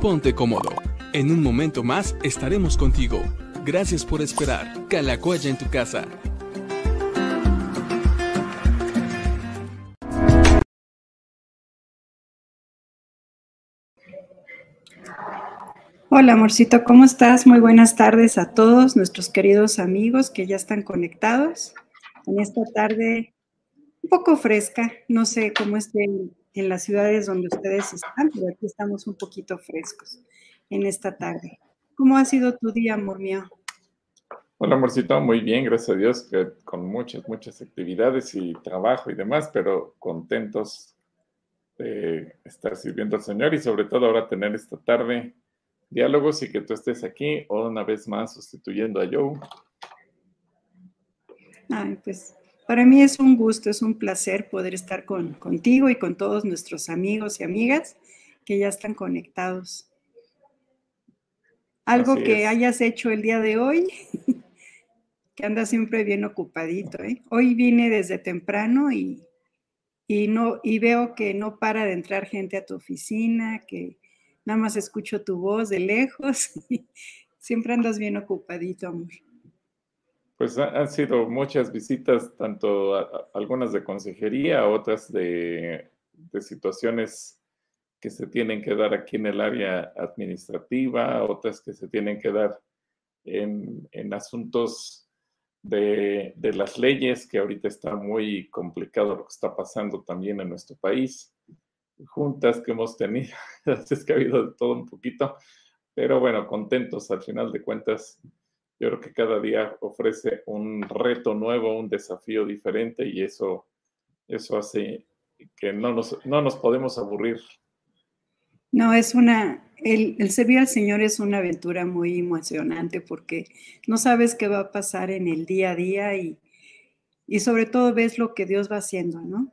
Ponte cómodo. En un momento más estaremos contigo. Gracias por esperar. Calacuaya en tu casa. Hola, amorcito, ¿cómo estás? Muy buenas tardes a todos nuestros queridos amigos que ya están conectados en esta tarde un poco fresca. No sé cómo esté en las ciudades donde ustedes están, pero aquí estamos un poquito frescos en esta tarde. ¿Cómo ha sido tu día, amor mío? Hola, amorcito, muy bien, gracias a Dios, que con muchas, muchas actividades y trabajo y demás, pero contentos de estar sirviendo al Señor y sobre todo ahora tener esta tarde diálogos y que tú estés aquí una vez más sustituyendo a Joe. Ay, pues para mí es un gusto, es un placer poder estar con, contigo y con todos nuestros amigos y amigas que ya están conectados. Algo que hayas hecho el día de hoy, que anda siempre bien ocupadito. ¿eh? Hoy vine desde temprano y, y, no, y veo que no para de entrar gente a tu oficina, que nada más escucho tu voz de lejos. siempre andas bien ocupadito, amor. Pues han sido muchas visitas, tanto algunas de consejería, otras de, situaciones que se tienen que dar aquí en el área administrativa, otras que se tienen que dar en, asuntos de, de, las leyes, que ahorita está muy complicado lo que está pasando también en nuestro país, juntas que hemos tenido, es que ha habido de todo un poquito, pero bueno, contentos al final de cuentas yo creo que cada día ofrece un reto nuevo, un desafío diferente y eso, eso hace que no nos, no nos podemos aburrir. No, es una, el, el, servir al Señor es una aventura muy emocionante porque no sabes qué va a pasar en el día a día y, y sobre todo ves lo que Dios va haciendo, ¿no?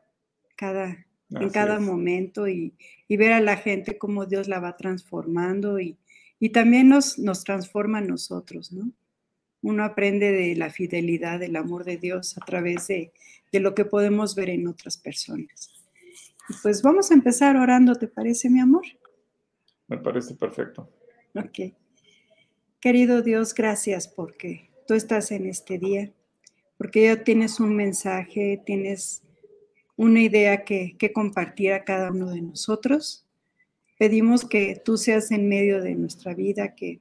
Cada, en cada momento y, y, ver a la gente cómo Dios la va transformando y, y también nos, nos transforma a nosotros, ¿no? Uno aprende de la fidelidad, del amor de Dios a través de, lo que podemos ver en otras personas. pues vamos a empezar orando, ¿te parece, mi amor? Me parece perfecto. Ok. Querido Dios, gracias porque tú estás en este día, porque ya tienes un mensaje, tienes una idea que, que compartir a cada uno de nosotros. Pedimos que tú seas en medio de nuestra vida, que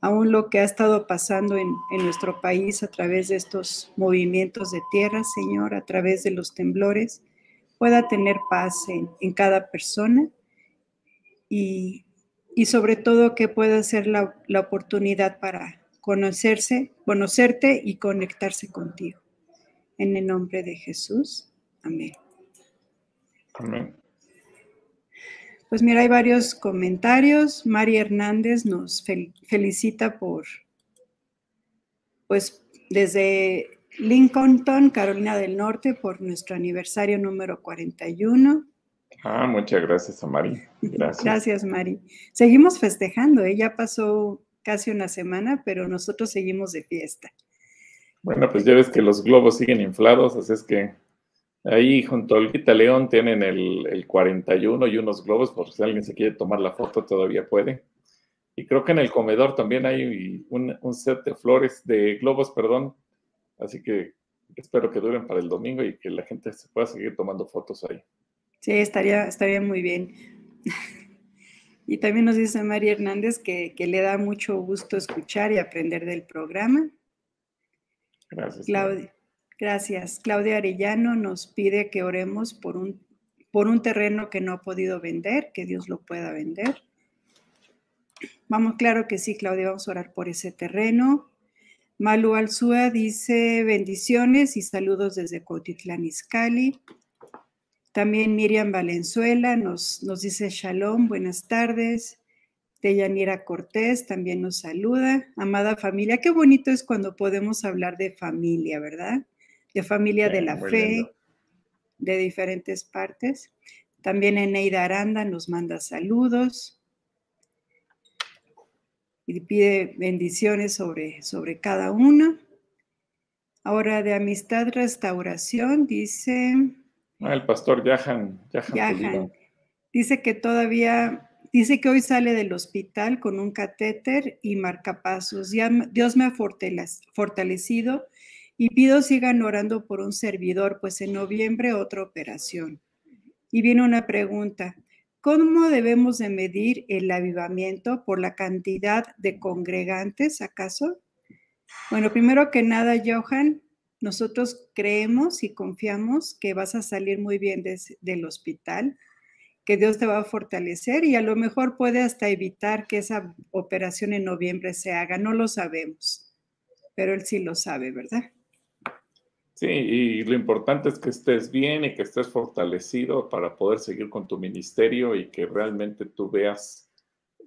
aún lo que ha estado pasando en, nuestro país a través de estos movimientos de tierra, Señor, a través de los temblores, pueda tener paz en, cada persona y, sobre todo que pueda ser la, la, oportunidad para conocerse, conocerte y conectarse contigo. En el nombre de Jesús. Amén. Amén. Pues mira, hay varios comentarios. Mari Hernández nos felicita por, pues desde Lincolnton, Carolina del Norte, por nuestro aniversario número 41. Ah, muchas gracias a Mari. Gracias. Gracias, Mari. Seguimos festejando, ¿eh? ya pasó casi una semana, pero nosotros seguimos de fiesta. Bueno, pues ya ves que los globos siguen inflados, así es que Ahí junto al Olguita León tienen el, 41 y unos globos, por si alguien se quiere tomar la foto todavía puede. Y creo que en el comedor también hay un, set de flores, de globos, perdón. Así que espero que duren para el domingo y que la gente se pueda seguir tomando fotos ahí. Sí, estaría, estaría muy bien. y también nos dice María Hernández que, que, le da mucho gusto escuchar y aprender del programa. Gracias. Claudia. Gracias. Claudia Arellano nos pide que oremos por un, por un terreno que no ha podido vender, que Dios lo pueda vender. Vamos, claro que sí, Claudia, vamos a orar por ese terreno. Malu Alzúa dice bendiciones y saludos desde Cotitlán Izcalli. También Miriam Valenzuela nos, nos dice shalom, buenas tardes. Deyanira Cortés también nos saluda. Amada familia, qué bonito es cuando podemos hablar de familia, ¿verdad? De familia de la fe, de diferentes partes. También Eneida Aranda nos manda saludos y pide bendiciones sobre, sobre cada uno. Ahora de Amistad Restauración dice... Ah, el pastor Yahan. Yahan, dice que todavía Dice que hoy sale del hospital con un catéter y marcapasos. Ya Dios me ha fortalecido y pido sigan orando por un servidor, pues en noviembre otra operación. Y viene una pregunta. ¿Cómo debemos de medir el avivamiento por la cantidad de congregantes, acaso? Bueno, primero que nada, Johan, nosotros creemos y confiamos que vas a salir muy bien del hospital, que Dios te va a fortalecer y a lo mejor puede hasta evitar que esa operación en noviembre se haga. No lo sabemos, pero Él sí lo sabe, ¿verdad? Sí, y lo importante es que estés bien y que estés fortalecido para poder seguir con tu ministerio y que realmente tú veas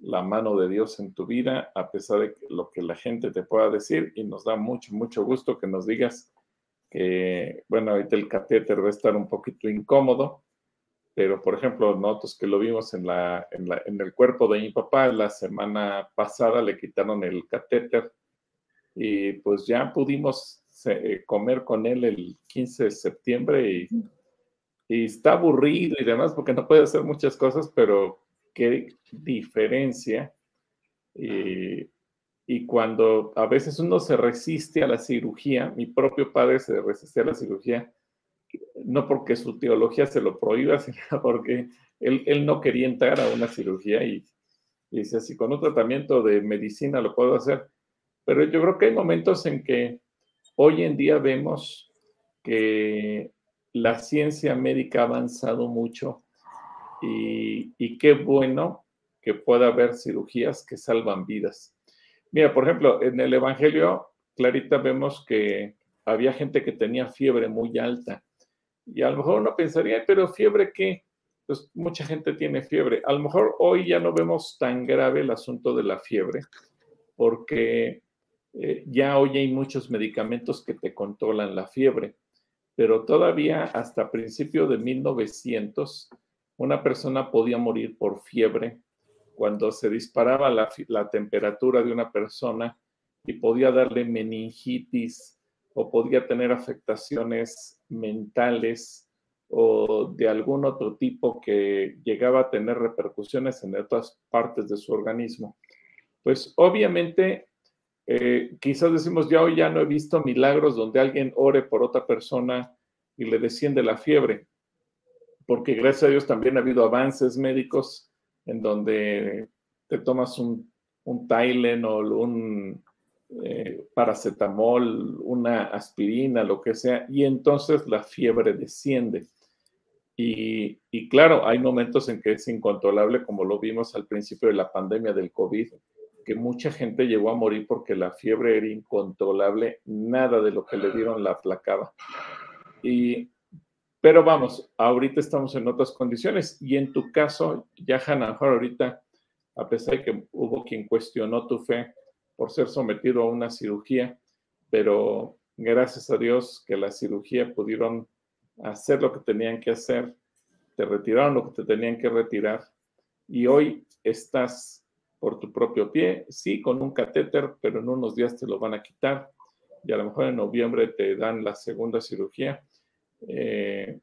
la mano de Dios en tu vida, a pesar de lo que la gente te pueda decir. Y nos da mucho, mucho gusto que nos digas que, bueno, ahorita el catéter va a estar un poquito incómodo, pero por ejemplo, nosotros que lo vimos en, la, en, la, en el cuerpo de mi papá, la semana pasada le quitaron el catéter y pues ya pudimos comer con él el 15 de septiembre y, está aburrido y demás porque no puede hacer muchas cosas, pero qué diferencia. Y, y cuando a veces uno se resiste a la cirugía, mi propio padre se resiste a la cirugía, no porque su teología se lo prohíba, sino porque él, él no quería entrar a una cirugía y, y dice, así con un tratamiento de medicina lo puedo hacer. Pero yo creo que hay momentos en que Hoy en día vemos que la ciencia médica ha avanzado mucho y, qué bueno que pueda haber cirugías que salvan vidas. Mira, por ejemplo, en el Evangelio, clarita vemos que había gente que tenía fiebre muy alta. Y a lo mejor uno pensaría, pero fiebre qué? Pues mucha gente tiene fiebre. A lo mejor hoy ya no vemos tan grave el asunto de la fiebre, porque eh, ya hoy hay muchos medicamentos que te controlan la fiebre, pero todavía hasta principio de 1900 una persona podía morir por fiebre cuando se disparaba la, la temperatura de una persona y podía darle meningitis o podía tener afectaciones mentales o de algún otro tipo que llegaba a tener repercusiones en otras partes de su organismo. Pues obviamente eh, quizás decimos, ya hoy ya no he visto milagros donde alguien ore por otra persona y le desciende la fiebre, porque gracias a Dios también ha habido avances médicos en donde te tomas un, un Tylenol, un eh, paracetamol, una aspirina, lo que sea, y entonces la fiebre desciende. Y, y, claro, hay momentos en que es incontrolable, como lo vimos al principio de la pandemia del COVID, que mucha gente llegó a morir porque la fiebre era incontrolable, nada de lo que le dieron la aplacaba. Y, pero vamos, ahorita estamos en otras condiciones y en tu caso, ya Hannah, ahorita, a pesar de que hubo quien cuestionó tu fe por ser sometido a una cirugía, pero gracias a Dios que la cirugía pudieron hacer lo que tenían que hacer, te retiraron lo que te tenían que retirar y hoy estás por tu propio pie, sí, con un catéter, pero en unos días te lo van a quitar y a lo mejor en noviembre te dan la segunda cirugía. Eh,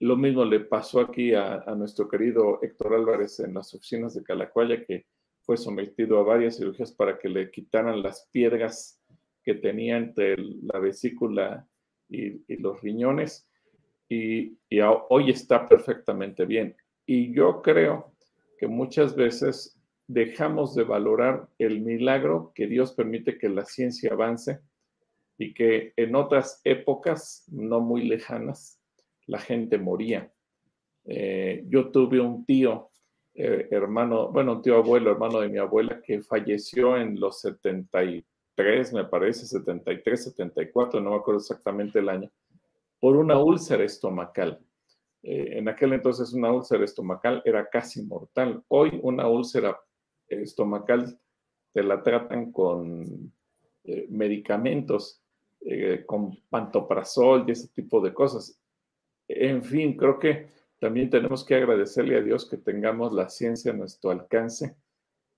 lo mismo le pasó aquí a, nuestro querido Héctor Álvarez en las oficinas de Calacuaya, que fue sometido a varias cirugías para que le quitaran las piedras que tenía entre la vesícula y, los riñones. Y, y hoy está perfectamente bien. Y yo creo que muchas veces dejamos de valorar el milagro que Dios permite que la ciencia avance y que en otras épocas no muy lejanas la gente moría. Eh, yo tuve un tío, eh, hermano, bueno, un tío abuelo, hermano de mi abuela, que falleció en los 73, me parece, 73, 74, no me acuerdo exactamente el año, por una úlcera estomacal. Eh, en aquel entonces una úlcera estomacal era casi mortal. Hoy una úlcera estomacal te la tratan con eh, medicamentos, eh, con pantoprazol y ese tipo de cosas. En fin, creo que también tenemos que agradecerle a Dios que tengamos la ciencia a nuestro alcance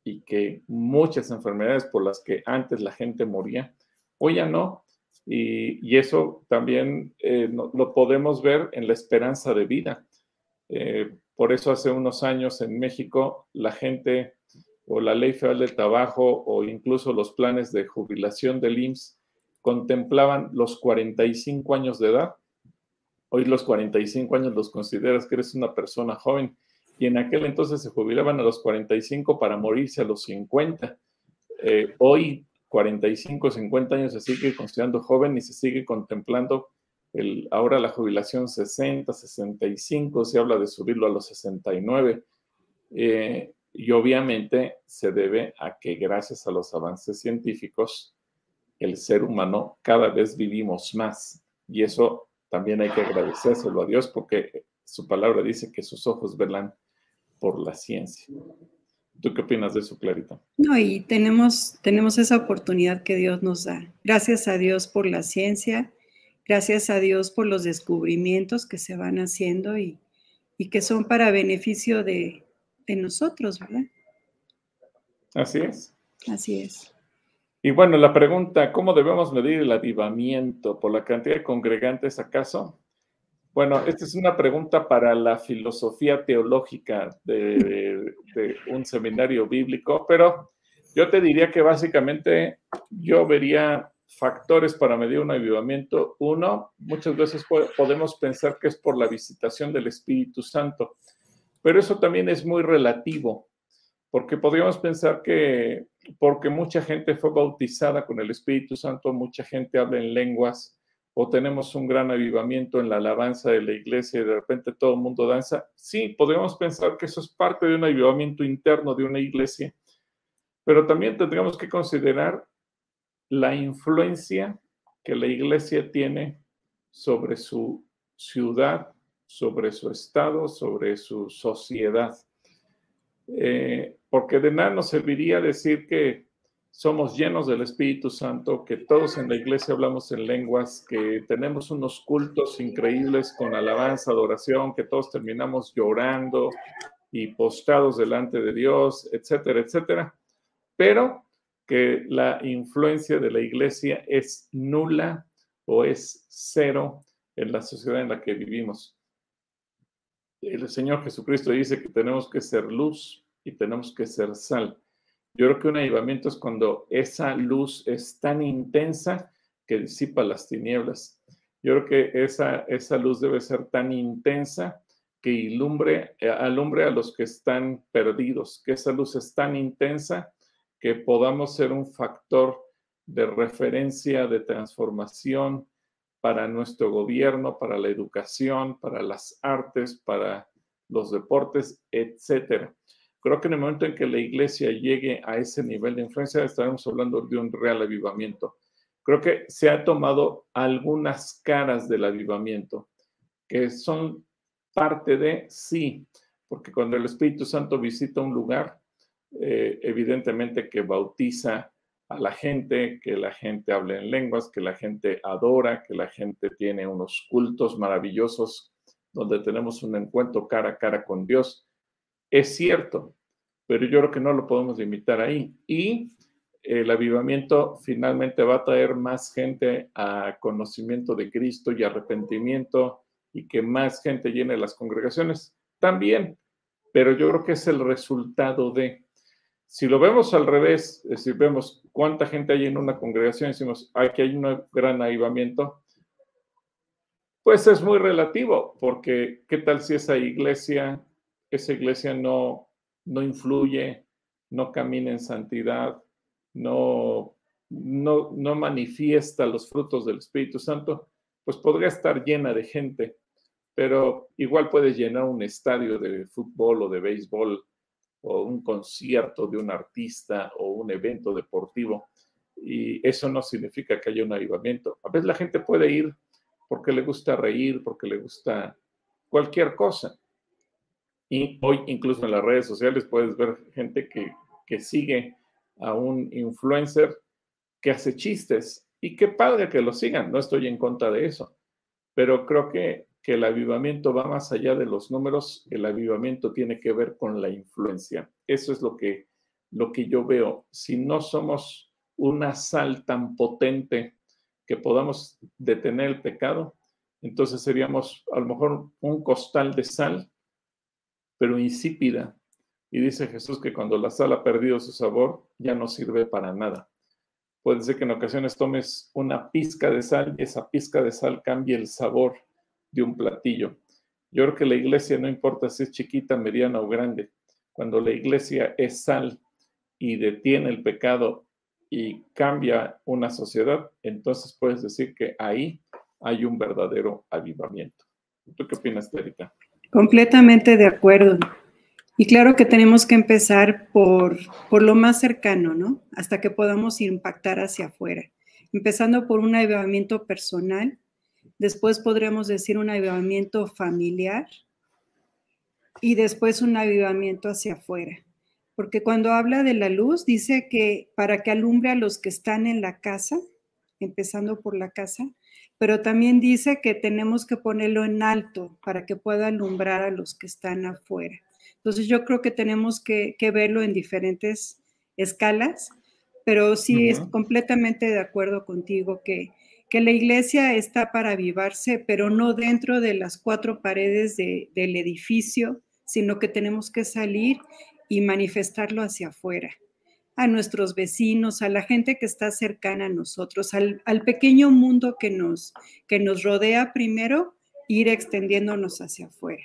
y que muchas enfermedades por las que antes la gente moría, hoy ya no. Y, eso también eh, lo podemos ver en la esperanza de vida. Por eso hace unos años en México la gente o la ley federal del trabajo o incluso los planes de jubilación del IMSS contemplaban los 45 años de edad. Hoy los 45 años los consideras que eres una persona joven y en aquel entonces se jubilaban a los 45 para morirse a los 50. Eh, hoy 45, 50 años se sigue considerando joven y se sigue contemplando el, ahora la jubilación 60, 65, se habla de subirlo a los 69. Eh, y obviamente se debe a que gracias a los avances científicos, el ser humano cada vez vivimos más. Y eso también hay que agradecérselo a Dios porque su palabra dice que sus ojos velan por la ciencia. ¿Tú qué opinas de eso, Clarita? No, y tenemos, tenemos esa oportunidad que Dios nos da. Gracias a Dios por la ciencia, gracias a Dios por los descubrimientos que se van haciendo y, que son para beneficio de, de nosotros, ¿verdad? Así es. Así es. Y bueno, la pregunta, ¿cómo debemos medir el avivamiento? ¿Por la cantidad de congregantes acaso? Bueno, esta es una pregunta para la filosofía teológica de, un seminario bíblico, pero yo te diría que básicamente yo vería factores para medir un avivamiento. Uno, muchas veces podemos pensar que es por la visitación del Espíritu Santo, pero eso también es muy relativo, porque podríamos pensar que porque mucha gente fue bautizada con el Espíritu Santo, mucha gente habla en lenguas, o tenemos un gran avivamiento en la alabanza de la iglesia y de repente todo el mundo danza. Sí, podríamos pensar que eso es parte de un avivamiento interno de una iglesia, pero también tendríamos que considerar la influencia que la iglesia tiene sobre su ciudad, sobre su estado, sobre su sociedad. Eh, porque de nada nos serviría decir que somos llenos del Espíritu Santo, que todos en la iglesia hablamos en lenguas, que tenemos unos cultos increíbles con alabanza, adoración, que todos terminamos llorando y postrados delante de Dios, etcétera, etcétera, pero que la influencia de la iglesia es nula o es cero en la sociedad en la que vivimos. El Señor Jesucristo dice que tenemos que ser luz y tenemos que ser sal. Yo creo que un avivamiento es cuando esa luz es tan intensa que disipa las tinieblas. Yo creo que esa, esa luz debe ser tan intensa que ilumbre, eh, alumbre a los que están perdidos, que esa luz es tan intensa que podamos ser un factor de referencia, de transformación para nuestro gobierno, para la educación, para las artes, para los deportes, etcétera. Creo que en el momento en que la iglesia llegue a ese nivel de influencia, estaremos hablando de un real avivamiento. Creo que se ha tomado algunas caras del avivamiento, que son parte de sí, porque cuando el Espíritu Santo visita un lugar, eh, evidentemente que bautiza a la gente, que la gente habla en lenguas, que la gente adora, que la gente tiene unos cultos maravillosos donde tenemos un encuentro cara a cara con Dios es cierto, pero yo creo que no lo podemos limitar ahí. Y el avivamiento finalmente va a traer más gente a conocimiento de Cristo y arrepentimiento y que más gente llene las congregaciones también, pero yo creo que es el resultado de, si lo vemos al revés, es decir, vemos cuánta gente hay en una congregación, decimos, aquí hay un gran avivamiento, pues es muy relativo, porque ¿qué tal si esa iglesia esa iglesia no, no influye, no camina en santidad, no, no, no manifiesta los frutos del Espíritu Santo, pues podría estar llena de gente, pero igual puede llenar un estadio de fútbol o de béisbol o un concierto de un artista o un evento deportivo. Y eso no significa que haya un avivamiento. A veces la gente puede ir porque le gusta reír, porque le gusta cualquier cosa. Y hoy incluso en las redes sociales puedes ver gente que, que sigue a un influencer que hace chistes. Y qué padre que lo sigan, no estoy en contra de eso. Pero creo que, que el avivamiento va más allá de los números, el avivamiento tiene que ver con la influencia. Eso es lo que, lo que yo veo. Si no somos una sal tan potente que podamos detener el pecado, entonces seríamos a lo mejor un costal de sal pero insípida. Y dice Jesús que cuando la sal ha perdido su sabor, ya no sirve para nada. Puede ser que en ocasiones tomes una pizca de sal y esa pizca de sal cambie el sabor de un platillo. Yo creo que la iglesia no importa si es chiquita, mediana o grande. Cuando la iglesia es sal y detiene el pecado y cambia una sociedad, entonces puedes decir que ahí hay un verdadero avivamiento. ¿Tú qué opinas, Terita? Completamente de acuerdo. Y claro que tenemos que empezar por, por lo más cercano, ¿no? Hasta que podamos impactar hacia afuera. Empezando por un avivamiento personal, después podríamos decir un avivamiento familiar y después un avivamiento hacia afuera. Porque cuando habla de la luz, dice que para que alumbre a los que están en la casa, empezando por la casa, pero también dice que tenemos que ponerlo en alto para que pueda alumbrar a los que están afuera. Entonces yo creo que tenemos que, verlo en diferentes escalas, pero sí es completamente de acuerdo contigo que, que, la iglesia está para avivarse, pero no dentro de las cuatro paredes del edificio, sino que tenemos que salir y manifestarlo hacia afuera, a nuestros vecinos, a la gente que está cercana a nosotros, al, pequeño mundo que nos, que nos rodea primero, ir extendiéndonos hacia afuera.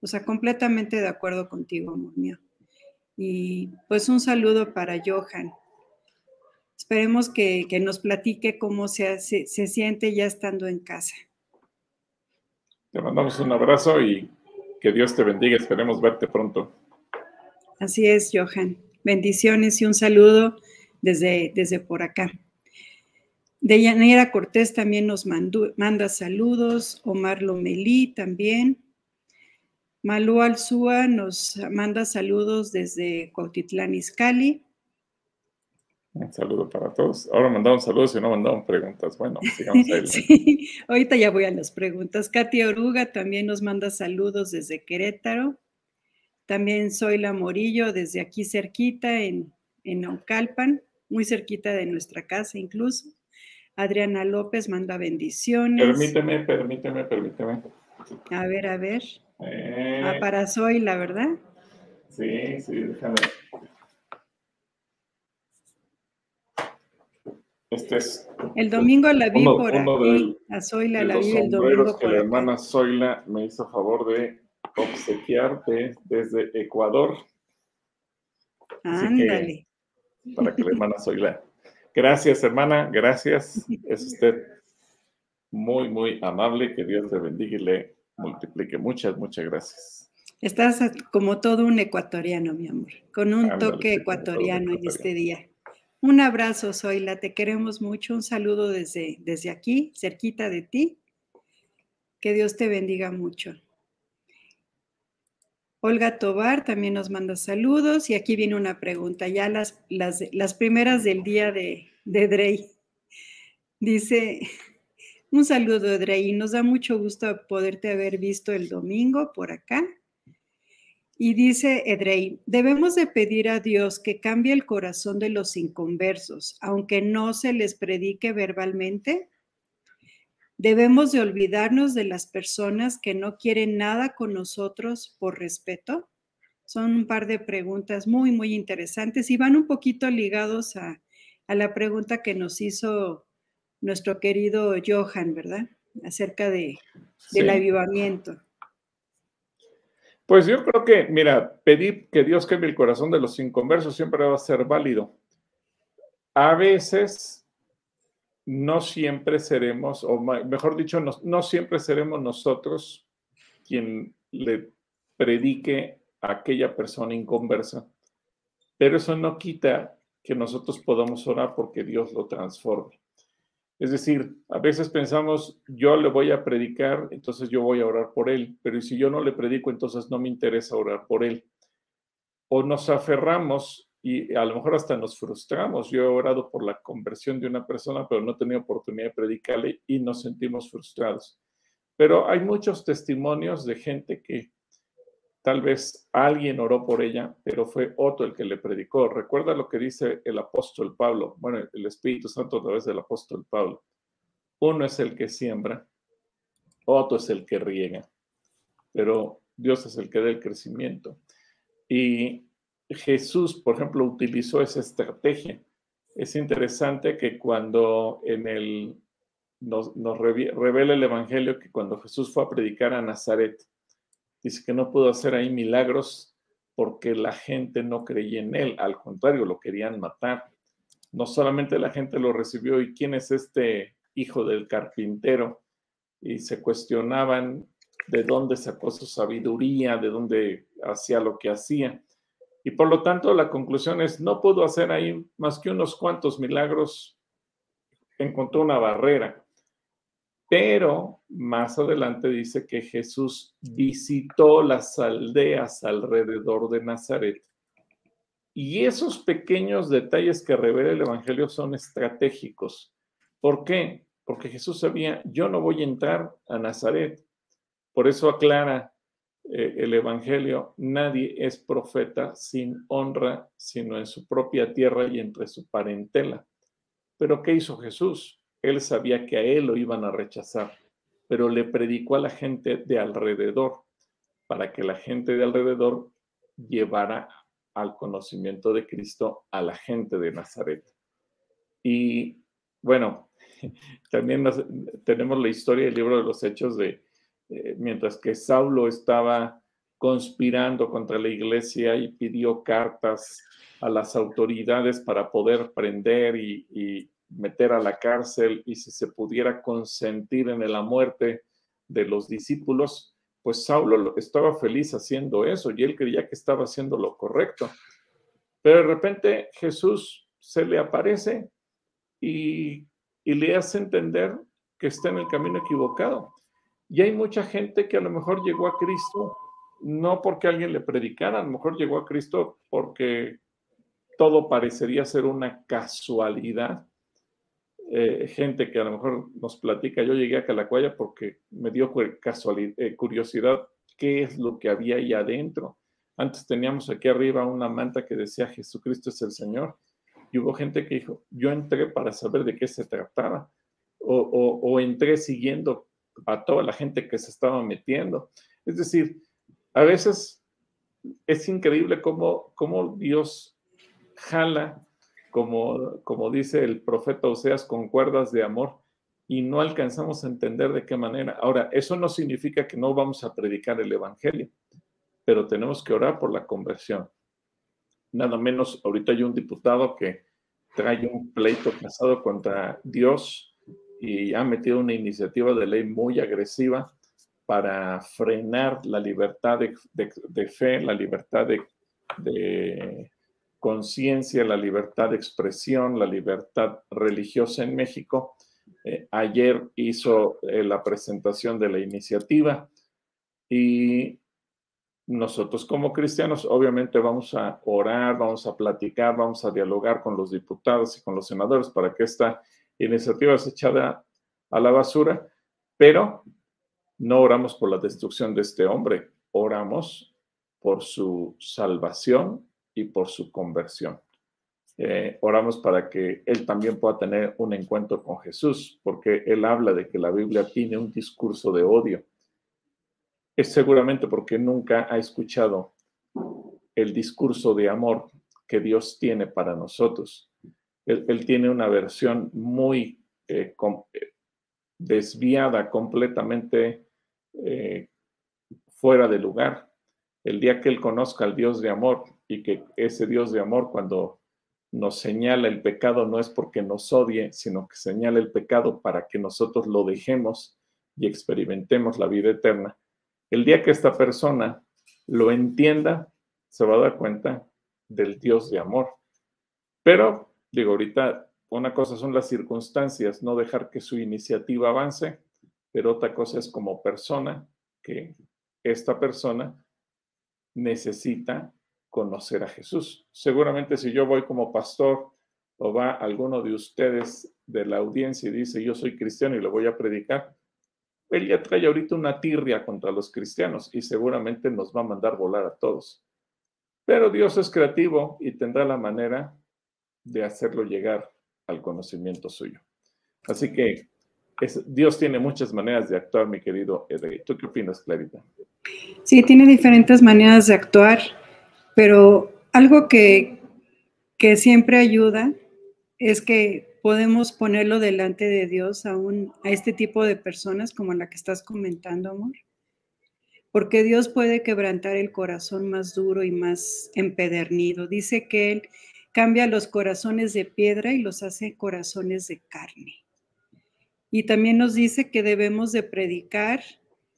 O sea, completamente de acuerdo contigo, amor mío. Y pues un saludo para Johan. Esperemos que, nos platique cómo se, se, se siente ya estando en casa. Te mandamos un abrazo y que Dios te bendiga. Esperemos verte pronto. Así es, Johan. Bendiciones y un saludo desde, desde por acá. Deyanira Cortés también nos manda saludos. Omar Lomelí también. Malú Alzúa nos manda saludos desde Cuautitlán, Izcalli. Un saludo para todos. Ahora mandamos saludos y no mandamos preguntas. Bueno, sigamos ahí. sí, ahorita ya voy a las preguntas. Katia Oruga también nos manda saludos desde Querétaro. También soy la Morillo desde aquí cerquita en, en Naucalpan, muy cerquita de nuestra casa incluso. Adriana López manda bendiciones. Permíteme, permíteme, permíteme. A ver, a ver. Eh, ah, para Soy, la verdad. Sí, sí, déjame. Este es. El domingo la vi por aquí. a Zoila la vi el domingo que la hermana Zoila me hizo favor de obsequiarte desde Ecuador. Ándale. para que la hermana Zoila. Gracias, hermana. Gracias. Es usted muy, muy amable. Que Dios le bendiga y le multiplique. Muchas, muchas gracias. Estás como todo un ecuatoriano, mi amor, con un toque ecuatoriano en este día. Un abrazo, Zoila, te queremos mucho. Un saludo desde, desde aquí, cerquita de ti. Que Dios te bendiga mucho. Olga Tobar también nos manda saludos y aquí viene una pregunta, ya las, las, las primeras del día de, de Drey. Dice, un saludo, Edrey. Nos da mucho gusto poderte haber visto el domingo por acá. Y dice Edrey, debemos de pedir a Dios que cambie el corazón de los inconversos, aunque no se les predique verbalmente. Debemos de olvidarnos de las personas que no quieren nada con nosotros por respeto. Son un par de preguntas muy, muy interesantes y van un poquito ligados a, a la pregunta que nos hizo nuestro querido Johan, ¿verdad? Acerca de, del avivamiento. Pues yo creo que, mira, pedir que Dios queme el corazón de los inconversos siempre va a ser válido. A veces no siempre seremos, o mejor dicho, no, no siempre seremos nosotros quien le predique a aquella persona inconversa, pero eso no quita que nosotros podamos orar porque Dios lo transforme. Es decir, a veces pensamos, yo le voy a predicar, entonces yo voy a orar por él, pero si yo no le predico, entonces no me interesa orar por él. O nos aferramos y a lo mejor hasta nos frustramos. Yo he orado por la conversión de una persona, pero no tenido oportunidad de predicarle y nos sentimos frustrados. Pero hay muchos testimonios de gente que Tal vez alguien oró por ella, pero fue otro el que le predicó. Recuerda lo que dice el apóstol Pablo, bueno, el Espíritu Santo a través del apóstol Pablo. Uno es el que siembra, otro es el que riega. Pero Dios es el que da el crecimiento. Y Jesús, por ejemplo, utilizó esa estrategia. Es interesante que cuando en el, nos, nos revela el Evangelio que cuando Jesús fue a predicar a Nazaret, dice que no pudo hacer ahí milagros porque la gente no creía en él, al contrario, lo querían matar. No solamente la gente lo recibió, ¿y quién es este hijo del carpintero? Y se cuestionaban de dónde sacó su sabiduría, de dónde hacía lo que hacía. Y por lo tanto, la conclusión es, no pudo hacer ahí más que unos cuantos milagros, encontró una barrera. Pero más adelante dice que Jesús visitó las aldeas alrededor de Nazaret. Y esos pequeños detalles que revela el Evangelio son estratégicos. ¿Por qué? Porque Jesús sabía, yo no voy a entrar a Nazaret. Por eso aclara eh, el Evangelio, nadie es profeta sin honra, sino en su propia tierra y entre su parentela. Pero ¿qué hizo Jesús? Él sabía que a él lo iban a rechazar, pero le predicó a la gente de alrededor para que la gente de alrededor llevara al conocimiento de Cristo a la gente de Nazaret. Y bueno, también tenemos la historia del libro de los Hechos de eh, mientras que Saulo estaba conspirando contra la iglesia y pidió cartas a las autoridades para poder prender y meter a la cárcel y si se pudiera consentir en la muerte de los discípulos, pues Saulo estaba feliz haciendo eso y él creía que estaba haciendo lo correcto. Pero de repente Jesús se le aparece y, y le hace entender que está en el camino equivocado. Y hay mucha gente que a lo mejor llegó a Cristo no porque alguien le predicara, a lo mejor llegó a Cristo porque todo parecería ser una casualidad eh, gente que a lo mejor nos platica, yo llegué a Calacuaya porque me dio casualidad, eh, curiosidad qué es lo que había ahí adentro. Antes teníamos aquí arriba una manta que decía Jesucristo es el Señor y hubo gente que dijo, yo entré para saber de qué se trataba o, entré siguiendo a toda la gente que se estaba metiendo. Es decir, a veces es increíble cómo, cómo Dios jala como, como dice el profeta Oseas, con cuerdas de amor y no alcanzamos a entender de qué manera. Ahora, eso no significa que no vamos a predicar el Evangelio, pero tenemos que orar por la conversión. Nada menos, ahorita hay un diputado que trae un pleito casado contra Dios y ha metido una iniciativa de ley muy agresiva para frenar la libertad de, fe, la libertad de, conciencia, la libertad de expresión, la libertad religiosa en México. Eh, ayer hizo eh, la presentación de la iniciativa y nosotros como cristianos obviamente vamos a orar, vamos a platicar, vamos a dialogar con los diputados y con los senadores para que esta iniciativa sea echada a la basura, pero no oramos por la destrucción de este hombre, oramos por su salvación y por su conversión. Eh, oramos para que él también pueda tener un encuentro con Jesús, porque él habla de que la Biblia tiene un discurso de odio. Es seguramente porque nunca ha escuchado el discurso de amor que Dios tiene para nosotros. Él, tiene una versión muy eh, eh, desviada, completamente fuera de lugar. El día que él conozca al Dios de amor, y que ese Dios de amor cuando nos señala el pecado no es porque nos odie, sino que señala el pecado para que nosotros lo dejemos y experimentemos la vida eterna. El día que esta persona lo entienda, se va a dar cuenta del Dios de amor. Pero, digo, ahorita una cosa son las circunstancias, no dejar que su iniciativa avance, pero otra cosa es como persona, que esta persona necesita conocer a Jesús. Seguramente si yo voy como pastor o va alguno de ustedes de la audiencia y dice yo soy cristiano y lo voy a predicar, él ya trae ahorita una tirria contra los cristianos y seguramente nos va a mandar volar a todos. Pero Dios es creativo y tendrá la manera de hacerlo llegar al conocimiento suyo. Así que Dios tiene muchas maneras de actuar, mi querido Edrey. ¿Tú qué opinas, Clarita? Sí, Sí, tiene diferentes maneras de actuar, pero algo que, que siempre ayuda es que podemos ponerlo delante de Dios aún a este tipo de personas como la que estás comentando, amor. Porque Dios puede quebrantar el corazón más duro y más empedernido. Dice que Él cambia los corazones de piedra y los hace corazones de carne. Y también nos dice que debemos de predicar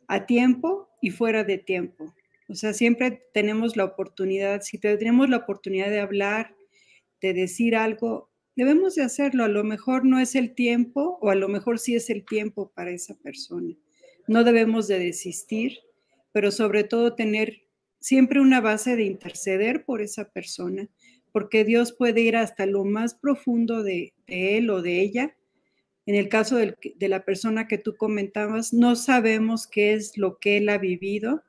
a tiempo y fuera de tiempo. O sea, siempre tenemos la oportunidad, si tenemos la oportunidad de hablar, de decir algo, debemos de hacerlo. A lo mejor no es el tiempo o a lo mejor sí es el tiempo para esa persona. No debemos de desistir, pero sobre todo tener siempre una base de interceder por esa persona, porque Dios puede ir hasta lo más profundo de, él o de ella. En el caso de la persona que tú comentabas, no sabemos qué es lo que él ha vivido,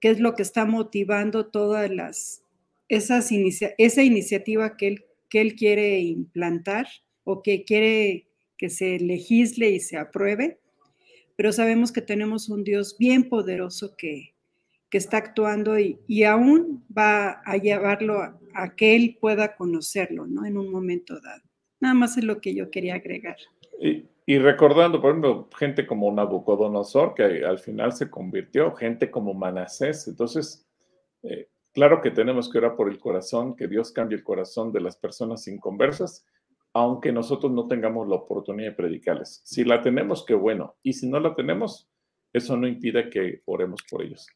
qué es lo que está motivando todas las esas esa iniciativa que él que él quiere implantar o que quiere que se legisle y se apruebe, pero sabemos que tenemos un Dios bien poderoso que, que está actuando y, aún va a llevarlo a, que él pueda conocerlo, ¿no? En un momento dado. Nada más es lo que yo quería agregar. Y, recordando, por ejemplo, gente como Nabucodonosor, que al final se convirtió, gente como Manasés. Entonces, eh, Claro que tenemos que orar por el corazón, que Dios cambie el corazón de las personas inconversas, aunque nosotros no tengamos la oportunidad de predicarles. Si la tenemos, qué bueno. Y si no la tenemos, eso no impide que oremos por ellos.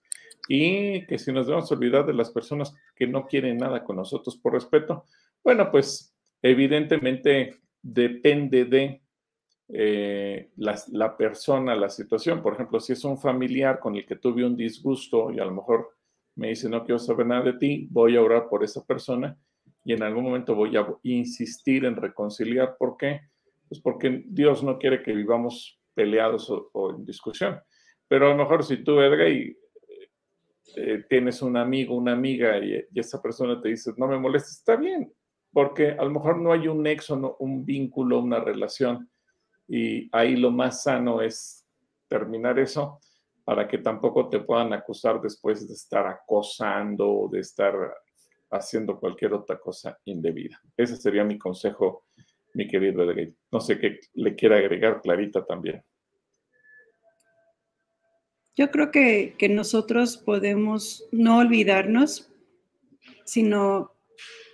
Y que si nos debemos olvidar de las personas que no quieren nada con nosotros por respeto, bueno, pues evidentemente depende de eh, la, la, persona, la situación. Por ejemplo, si es un familiar con el que tuve un disgusto y a lo mejor me dice, no quiero saber nada de ti, voy a orar por esa persona y en algún momento voy a insistir en reconciliar. ¿Por qué? Pues porque Dios no quiere que vivamos peleados o, en discusión. Pero a lo mejor si tú, Edgar, y, eh, tienes un amigo, una amiga y, esa persona te dice, no me molestes, está bien, porque a lo mejor no hay un nexo, un vínculo, una relación, y ahí lo más sano es terminar eso para que tampoco te puedan acusar después de estar acosando o de estar haciendo cualquier otra cosa indebida. Ese sería mi consejo, mi querido Edgar. No sé qué le quiera agregar Clarita también. Yo creo que, que nosotros podemos no olvidarnos, sino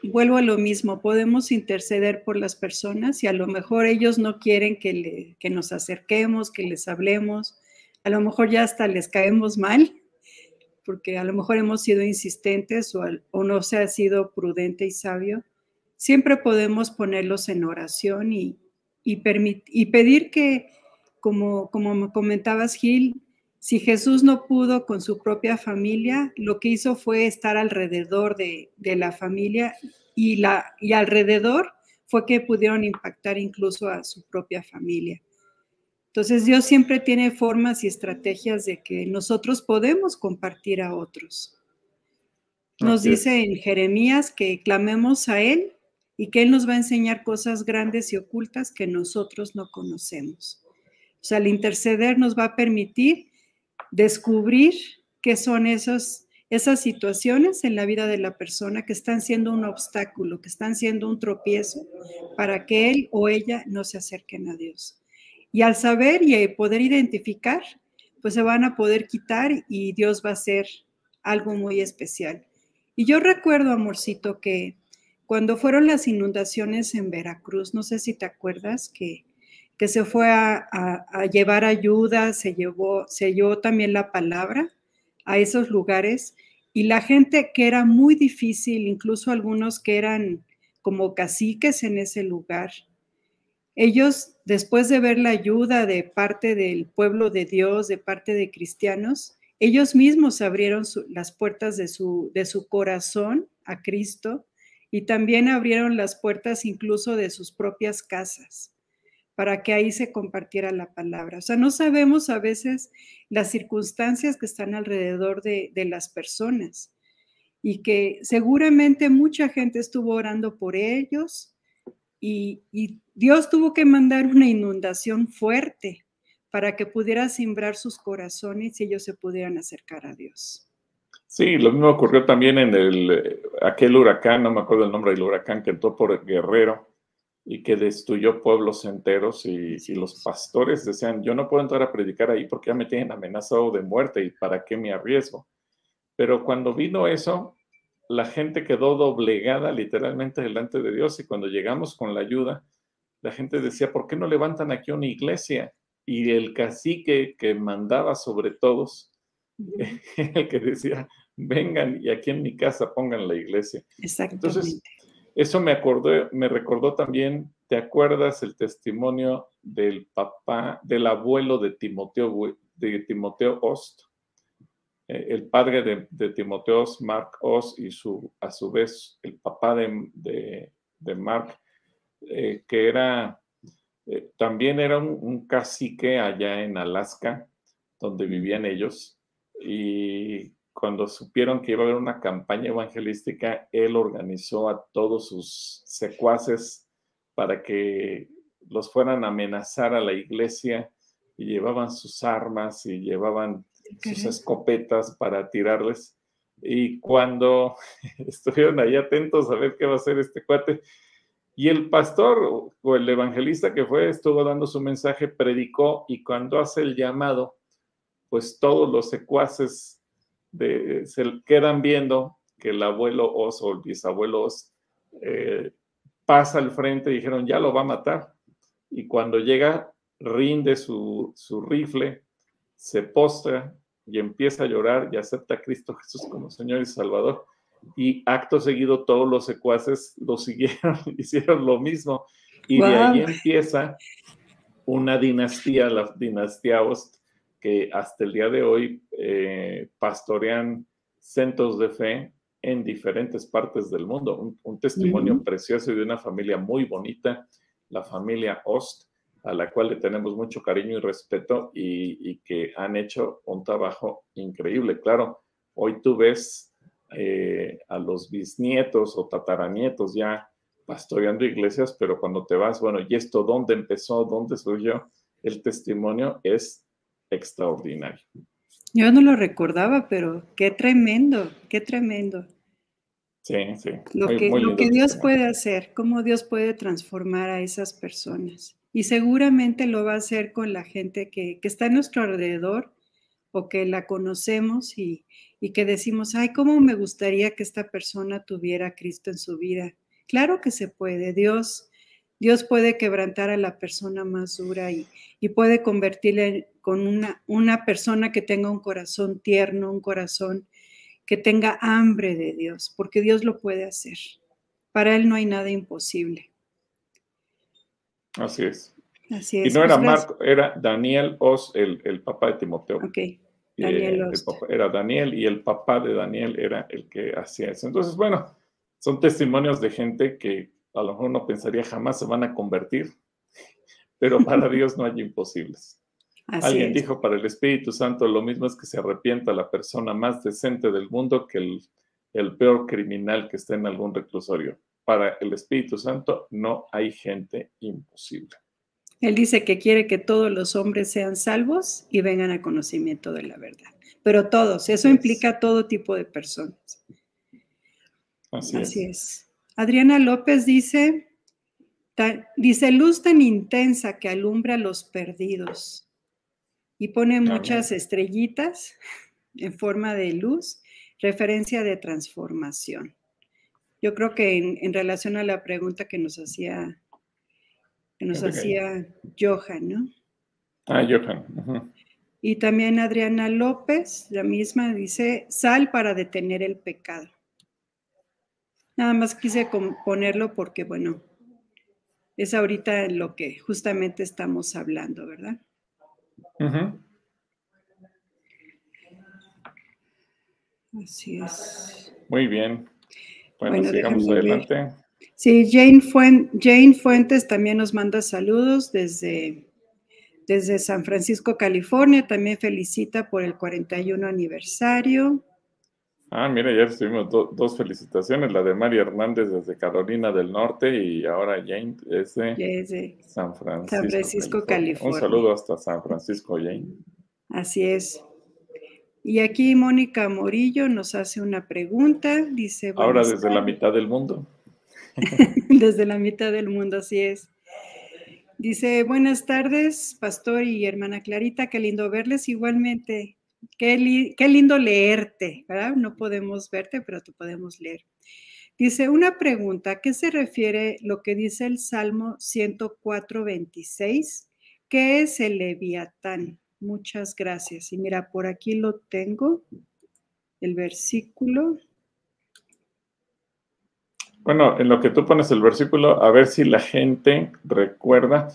vuelvo a lo mismo, podemos interceder por las personas y a lo mejor ellos no quieren que, le, que nos acerquemos, que les hablemos, a lo mejor ya hasta les caemos mal, porque a lo mejor hemos sido insistentes o, no se ha sido prudente y sabio, siempre podemos ponerlos en oración y, y, pedir que, como, como comentabas, Gil, si Jesús no pudo con su propia familia, lo que hizo fue estar alrededor de, de la familia y, la, y alrededor fue que pudieron impactar incluso a su propia familia. Entonces Dios siempre tiene formas y estrategias de que nosotros podemos compartir a otros. Nos dice en Jeremías que clamemos a Él y que Él nos va a enseñar cosas grandes y ocultas que nosotros no conocemos. O sea, el interceder nos va a permitir descubrir qué son esos, esas situaciones en la vida de la persona que están siendo un obstáculo, que están siendo un tropiezo para que él o ella no se acerquen a Dios. Y al saber y poder identificar, pues se van a poder quitar y Dios va a hacer algo muy especial. Y yo recuerdo, amorcito, que cuando fueron las inundaciones en Veracruz, no sé si te acuerdas que, que se fue a, llevar ayuda, se llevó, se llevó también la palabra a esos lugares y la gente que era muy difícil, incluso algunos que eran como caciques en ese lugar, ellos, después de ver la ayuda de parte del pueblo de Dios, de parte de cristianos, ellos mismos abrieron las puertas de su, de su corazón a Cristo y también abrieron las puertas incluso de sus propias casas para que ahí se compartiera la palabra. O sea, no sabemos a veces las circunstancias que están alrededor de, las personas y que seguramente mucha gente estuvo orando por ellos y, Dios tuvo que mandar una inundación fuerte para que pudiera simbrar sus corazones y ellos se pudieran acercar a Dios. Sí, lo mismo ocurrió también en el, aquel huracán, no me acuerdo el nombre del huracán que entró por Guerrero y que destruyó pueblos enteros y, y, los pastores decían, yo no puedo entrar a predicar ahí porque ya me tienen amenazado de muerte y para qué me arriesgo. Pero cuando vino eso, la gente quedó doblegada literalmente delante de Dios y cuando llegamos con la ayuda, la gente decía, ¿por qué no levantan aquí una iglesia? Y el cacique que mandaba sobre todos, el que decía, vengan y aquí en mi casa pongan la iglesia. Entonces, eso me acordó, me recordó también, ¿te acuerdas el testimonio del papá, del abuelo de Timoteo, de Timoteo Ost? Eh, el padre de, Timoteo Ost, Mark Ost, y a su vez el papá de, de, Mark, eh, que era, eh, también era un, un cacique allá en Alaska, donde vivían ellos, y cuando supieron que iba a haber una campaña evangelística, él organizó a todos sus secuaces para que los fueran a amenazar a la iglesia y llevaban sus armas y llevaban sus escopetas para tirarles. Y cuando estuvieron ahí atentos a ver qué va a hacer este cuate, y el pastor o el evangelista que fue estuvo dando su mensaje, predicó y cuando hace el llamado, pues todos los secuaces se quedan viendo que el abuelo Os o el bisabuelo Os eh, pasa al frente y dijeron, ya lo va a matar. Y cuando llega, rinde su, su rifle, se postra y empieza a llorar y acepta a Cristo Jesús como Señor y Salvador. Y acto seguido todos los secuaces lo siguieron, hicieron lo mismo. Y de ahí empieza una dinastía, la dinastía Ost, que hasta el día de hoy eh, pastorean centros de fe en diferentes partes del mundo. Un, testimonio precioso de una familia muy bonita, la familia Ost, a la cual le tenemos mucho cariño y respeto y, que han hecho un trabajo increíble. Claro, hoy tú ves eh, a los bisnietos o tataranietos ya pastoreando iglesias, pero cuando te vas, bueno, ¿y esto dónde empezó? ¿Dónde surgió? El testimonio es extraordinario. Yo no lo recordaba, pero qué tremendo, qué tremendo. Sí, sí. Lo que, lo que Dios puede hacer, cómo Dios puede transformar a esas personas. Y seguramente lo va a hacer con la gente que, que está a nuestro alrededor o que la conocemos y, y que decimos, ay, cómo me gustaría que esta persona tuviera a Cristo en su vida. Claro que se puede. Dios Dios puede quebrantar a la persona más dura y, puede convertirle con una, una persona que tenga un corazón tierno, un corazón que tenga hambre de Dios, porque Dios lo puede hacer. Para Él no hay nada imposible. Así es. Así es. Y no era pues Marco, era Daniel Os, el, papá de Timoteo. Ok. Daniel eh, era Daniel y el papá de Daniel era el que hacía eso. Entonces, bueno, son testimonios de gente que a lo mejor uno pensaría jamás se van a convertir, pero para Dios no hay imposibles. Alguien dijo para el Espíritu Santo lo mismo es que se arrepienta la persona más decente del mundo que el, el peor criminal que esté en algún reclusorio. Para el Espíritu Santo no hay gente imposible. Él dice que quiere que todos los hombres sean salvos y vengan a conocimiento de la verdad. Pero todos, eso implica todo tipo de personas. Así, Así es. Adriana López dice, dice, luz tan intensa que alumbra a los perdidos. Y pone muchas estrellitas en forma de luz, referencia de transformación. Yo creo que en, relación a la pregunta que nos hacía, que nos hacía Johan, ¿no? Ah, Johan. Y también Adriana López, la misma, dice, sal para detener el pecado. Nada más quise ponerlo porque, bueno, es ahorita lo que justamente estamos hablando, ¿verdad? Así es. Muy bien. Bueno, sigamos adelante. Sí, Jane, Jane, Fuentes también nos manda saludos desde, desde San Francisco, California. También felicita por el 41 aniversario. Ah, mira, ya recibimos dos felicitaciones, la de María Hernández desde Carolina del Norte y ahora Jane es de San Francisco, San Francisco California. Un saludo hasta San Francisco, Jane. Así es. Y aquí Mónica Morillo nos hace una pregunta, dice... Ahora desde la mitad del mundo. desde la mitad del mundo, así es. Dice, buenas tardes, pastor y hermana Clarita, qué lindo verles igualmente. Qué, lindo leerte, ¿verdad? No podemos verte, pero te podemos leer. Dice, una pregunta, ¿a qué se refiere lo que dice el Salmo 104, 26? ¿Qué es el leviatán? Muchas gracias. Y mira, por aquí lo tengo, el versículo. Bueno, en lo que tú pones el versículo, a ver si la gente recuerda.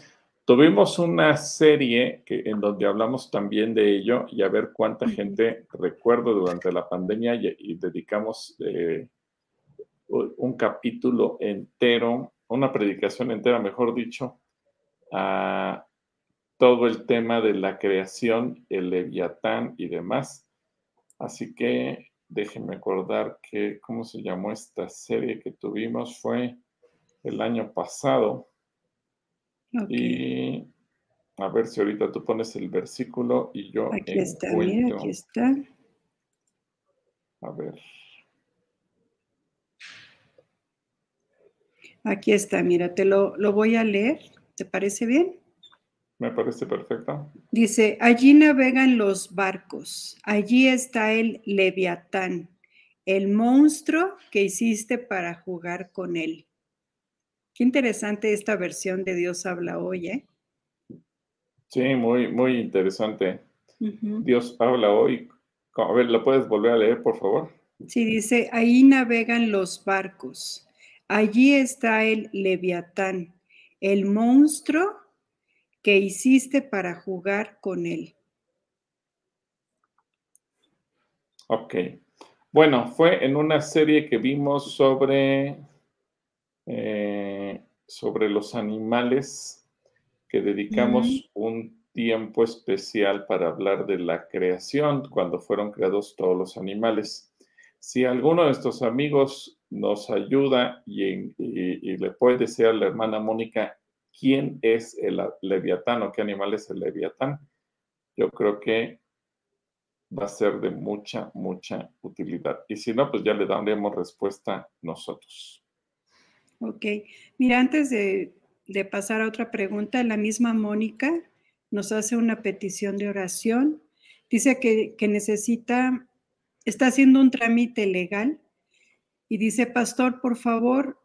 Tuvimos una serie que, en donde hablamos también de ello y a ver cuánta gente recuerdo durante la pandemia y, dedicamos eh, un capítulo entero, una predicación entera, mejor dicho, a todo el tema de la creación, el leviatán y demás. Así que déjenme acordar que, ¿cómo se llamó esta serie que tuvimos? Fue el año pasado. Y a ver si ahorita tú pones el versículo y yo aquí está, mira, aquí está. A ver. Aquí está, mira, te lo, lo voy a leer. ¿Te parece bien? Me parece perfecto. Dice, allí navegan los barcos, allí está el leviatán, el monstruo que hiciste para jugar con él. Qué interesante esta versión de Dios habla hoy, ¿eh? Sí, muy, muy interesante. Dios habla hoy. A ver, ¿lo puedes volver a leer, por favor? Sí, dice, ahí navegan los barcos. Allí está el leviatán, el monstruo que hiciste para jugar con él. Ok. Bueno, fue en una serie que vimos sobre eh, sobre los animales que dedicamos un tiempo especial para hablar de la creación, cuando fueron creados todos los animales. Si alguno de estos amigos nos ayuda y, le puede decir a la hermana Mónica quién es el leviatán o qué animal es el leviatán, yo creo que va a ser de mucha, mucha utilidad. Y si no, pues ya le daremos respuesta nosotros. Ok, mira, antes de, pasar a otra pregunta, la misma Mónica nos hace una petición de oración. Dice que, que necesita, está haciendo un trámite legal y dice, pastor, por favor,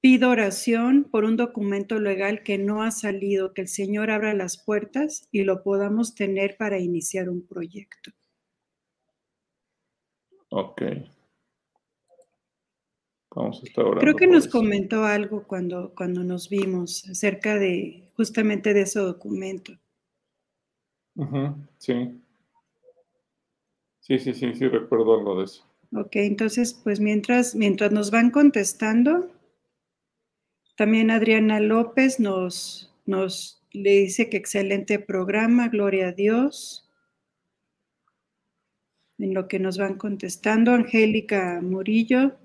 pido oración por un documento legal que no ha salido, que el Señor abra las puertas y lo podamos tener para iniciar un proyecto. Ok. Creo que nos comentó algo cuando, cuando nos vimos acerca de justamente de ese documento. sí. Sí, sí, sí, sí, recuerdo algo de eso. Ok, entonces, pues mientras, mientras nos van contestando, también Adriana López nos, nos le dice que excelente programa, gloria a Dios. En lo que nos van contestando, Angélica Murillo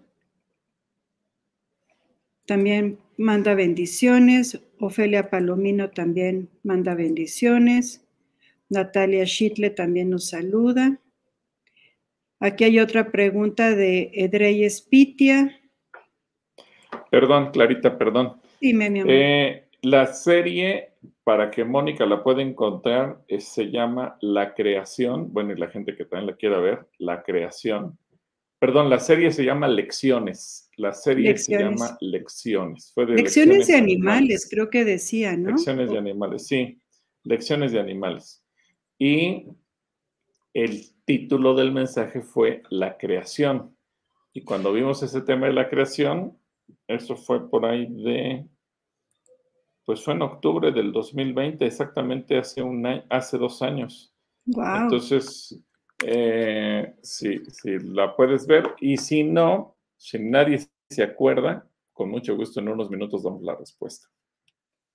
también manda bendiciones. Ofelia Palomino también manda bendiciones. Natalia Schitle también nos saluda. Aquí hay otra pregunta de Edrey Espitia. Perdón, Clarita, perdón. Dime, mi amor. Eh, la serie, para que Mónica la pueda encontrar, se llama La Creación. Bueno, y la gente que también la quiera ver, La Creación. Perdón, la serie se llama Lecciones. La serie se llama Lecciones. lecciones, de animales, creo que decía, ¿no? Lecciones de animales, sí. Lecciones de animales. Y el título del mensaje fue La creación. Y cuando vimos ese tema de la creación, eso fue por ahí de, pues fue en octubre del 2020, exactamente hace un año, hace dos años. Wow. Entonces, eh, si, la puedes ver y si no, si nadie se acuerda, con mucho gusto en unos minutos damos la respuesta.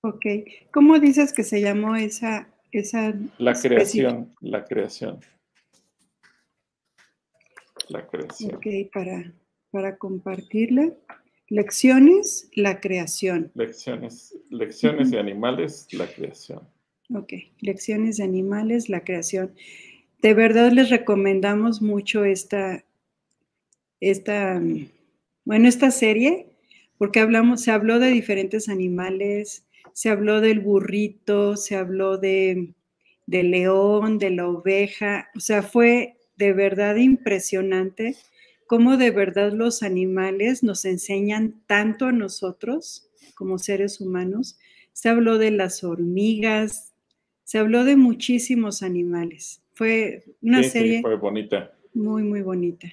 Ok. ¿Cómo dices que se llamó esa... esa la creación, la creación. La creación. Ok, para, para compartirla. Lecciones, la creación. Lecciones, lecciones de animales, la creación. Ok, lecciones de animales, la creación. De verdad les recomendamos mucho esta, esta, bueno, esta serie, porque hablamos, se habló de diferentes animales, se habló del burrito, se habló de, del león, de la oveja, o sea, fue de verdad impresionante cómo de verdad los animales nos enseñan tanto a nosotros como seres humanos. Se habló de las hormigas, se habló de muchísimos animales. Fue una serie fue bonita. muy, muy bonita.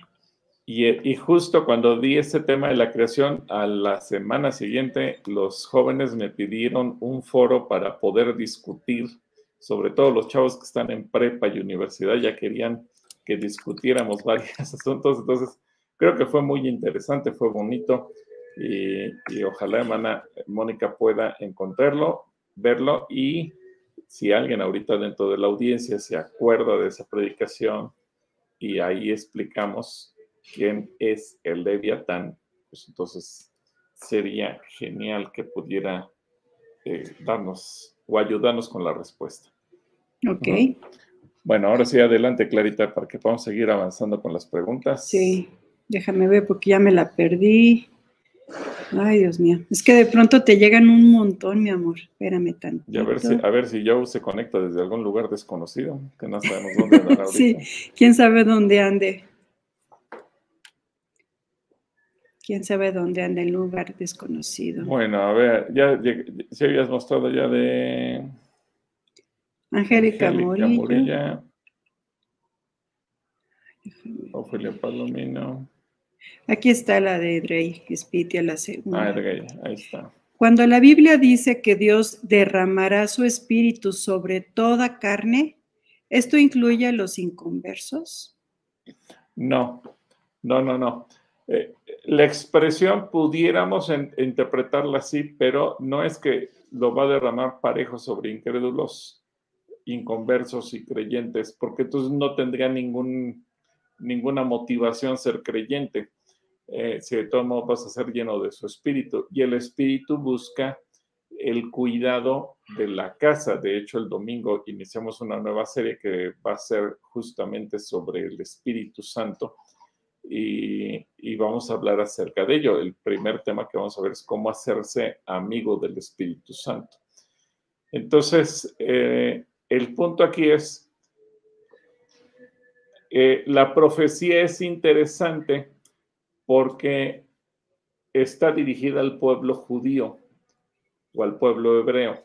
Y, y, justo cuando di ese tema de la creación, a la semana siguiente los jóvenes me pidieron un foro para poder discutir, sobre todo los chavos que están en prepa y universidad ya querían que discutiéramos varios asuntos. Entonces, creo que fue muy interesante, fue bonito y, y ojalá, hermana Mónica, pueda encontrarlo, verlo y si alguien ahorita dentro de la audiencia se acuerda de esa predicación y ahí explicamos quién es el Leviatán, pues entonces sería genial que pudiera eh, darnos o ayudarnos con la respuesta. Ok. Bueno, ahora sí, adelante, Clarita, para que podamos seguir avanzando con las preguntas. Sí, déjame ver porque ya me la perdí. Ay, Dios mío. Es que de pronto te llegan un montón, mi amor. Espérame tanto. Y a ver si, a ver si Joe se conecta desde algún lugar desconocido, que no sabemos dónde anda ahorita. sí, quién sabe dónde ande. Quién sabe dónde anda el lugar desconocido. Bueno, a ver, ya, si habías mostrado ya de Angélica, Angélica Morilla. Morilla. Ofelia Palomino. Aquí está la de Drey Spitia, la segunda. Ah, Drey, ahí está. Cuando la Biblia dice que Dios derramará su espíritu sobre toda carne, ¿esto incluye a los inconversos? No, no, no, no. Eh, la expresión pudiéramos interpretarla así, pero no es que lo va a derramar parejo sobre incrédulos, inconversos y creyentes, porque entonces no tendría ninguna motivación ser creyente. Eh, si de todo modo vas a ser lleno de su espíritu. Y el espíritu busca el cuidado de la casa. De hecho, el domingo iniciamos una nueva serie que va a ser justamente sobre el Espíritu Santo y, vamos a hablar acerca de ello. El primer tema que vamos a ver es cómo hacerse amigo del Espíritu Santo. Entonces, eh, el punto aquí es eh, la profecía es interesante porque está dirigida al pueblo judío o al pueblo hebreo.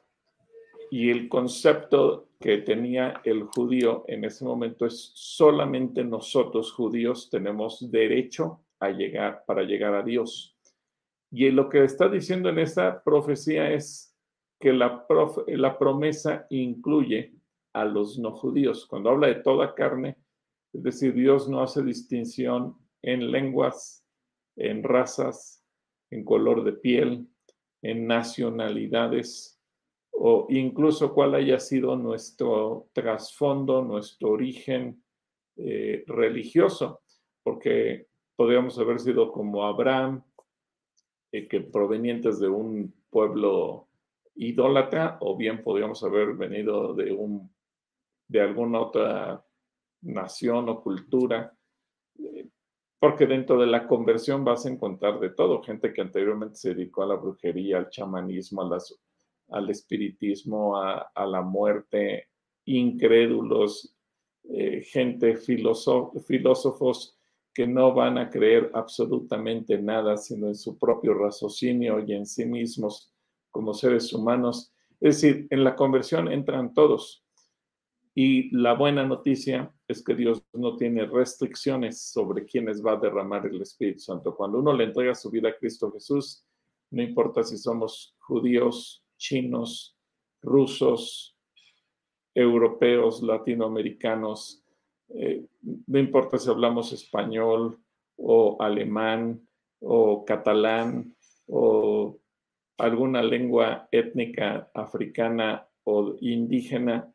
Y el concepto que tenía el judío en ese momento es solamente nosotros judíos tenemos derecho a llegar para llegar a Dios. Y lo que está diciendo en esta profecía es que la, la promesa incluye a los no judíos. Cuando habla de toda carne, es decir, Dios no hace distinción en lenguas, en razas, en color de piel, en nacionalidades o incluso cuál haya sido nuestro trasfondo, nuestro origen eh, religioso, porque podríamos haber sido como Abraham, eh, que provenientes de un pueblo idólatra, o bien podríamos haber venido de un de alguna otra nación o cultura, eh, porque dentro de la conversión vas a encontrar de todo, gente que anteriormente se dedicó a la brujería, al chamanismo, al espiritismo, a, la muerte, incrédulos, eh, gente filósofos que no van a creer absolutamente nada, sino en su propio raciocinio y en sí mismos como seres humanos. Es decir, en la conversión entran todos. Y la buena noticia es que Dios no tiene restricciones sobre quienes va a derramar el Espíritu Santo. Cuando uno le entrega su vida a Cristo Jesús, no importa si somos judíos, chinos, rusos, europeos, latinoamericanos, eh, no importa si hablamos español o alemán o catalán o alguna lengua étnica africana o indígena,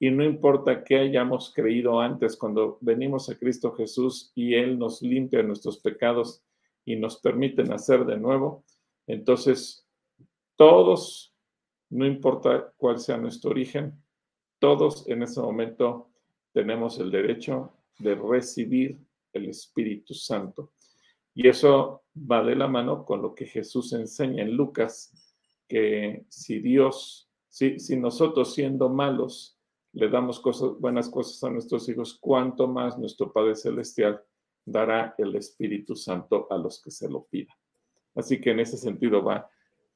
y no importa qué hayamos creído antes, cuando venimos a Cristo Jesús y Él nos limpia nuestros pecados y nos permite nacer de nuevo, entonces todos, no importa cuál sea nuestro origen, todos en ese momento tenemos el derecho de recibir el Espíritu Santo. Y eso va de la mano con lo que Jesús enseña en Lucas, que si Dios, si, nosotros siendo malos le damos cosas, buenas cosas a nuestros hijos, cuánto más nuestro Padre Celestial dará el Espíritu Santo a los que se lo pidan. Así que en ese sentido va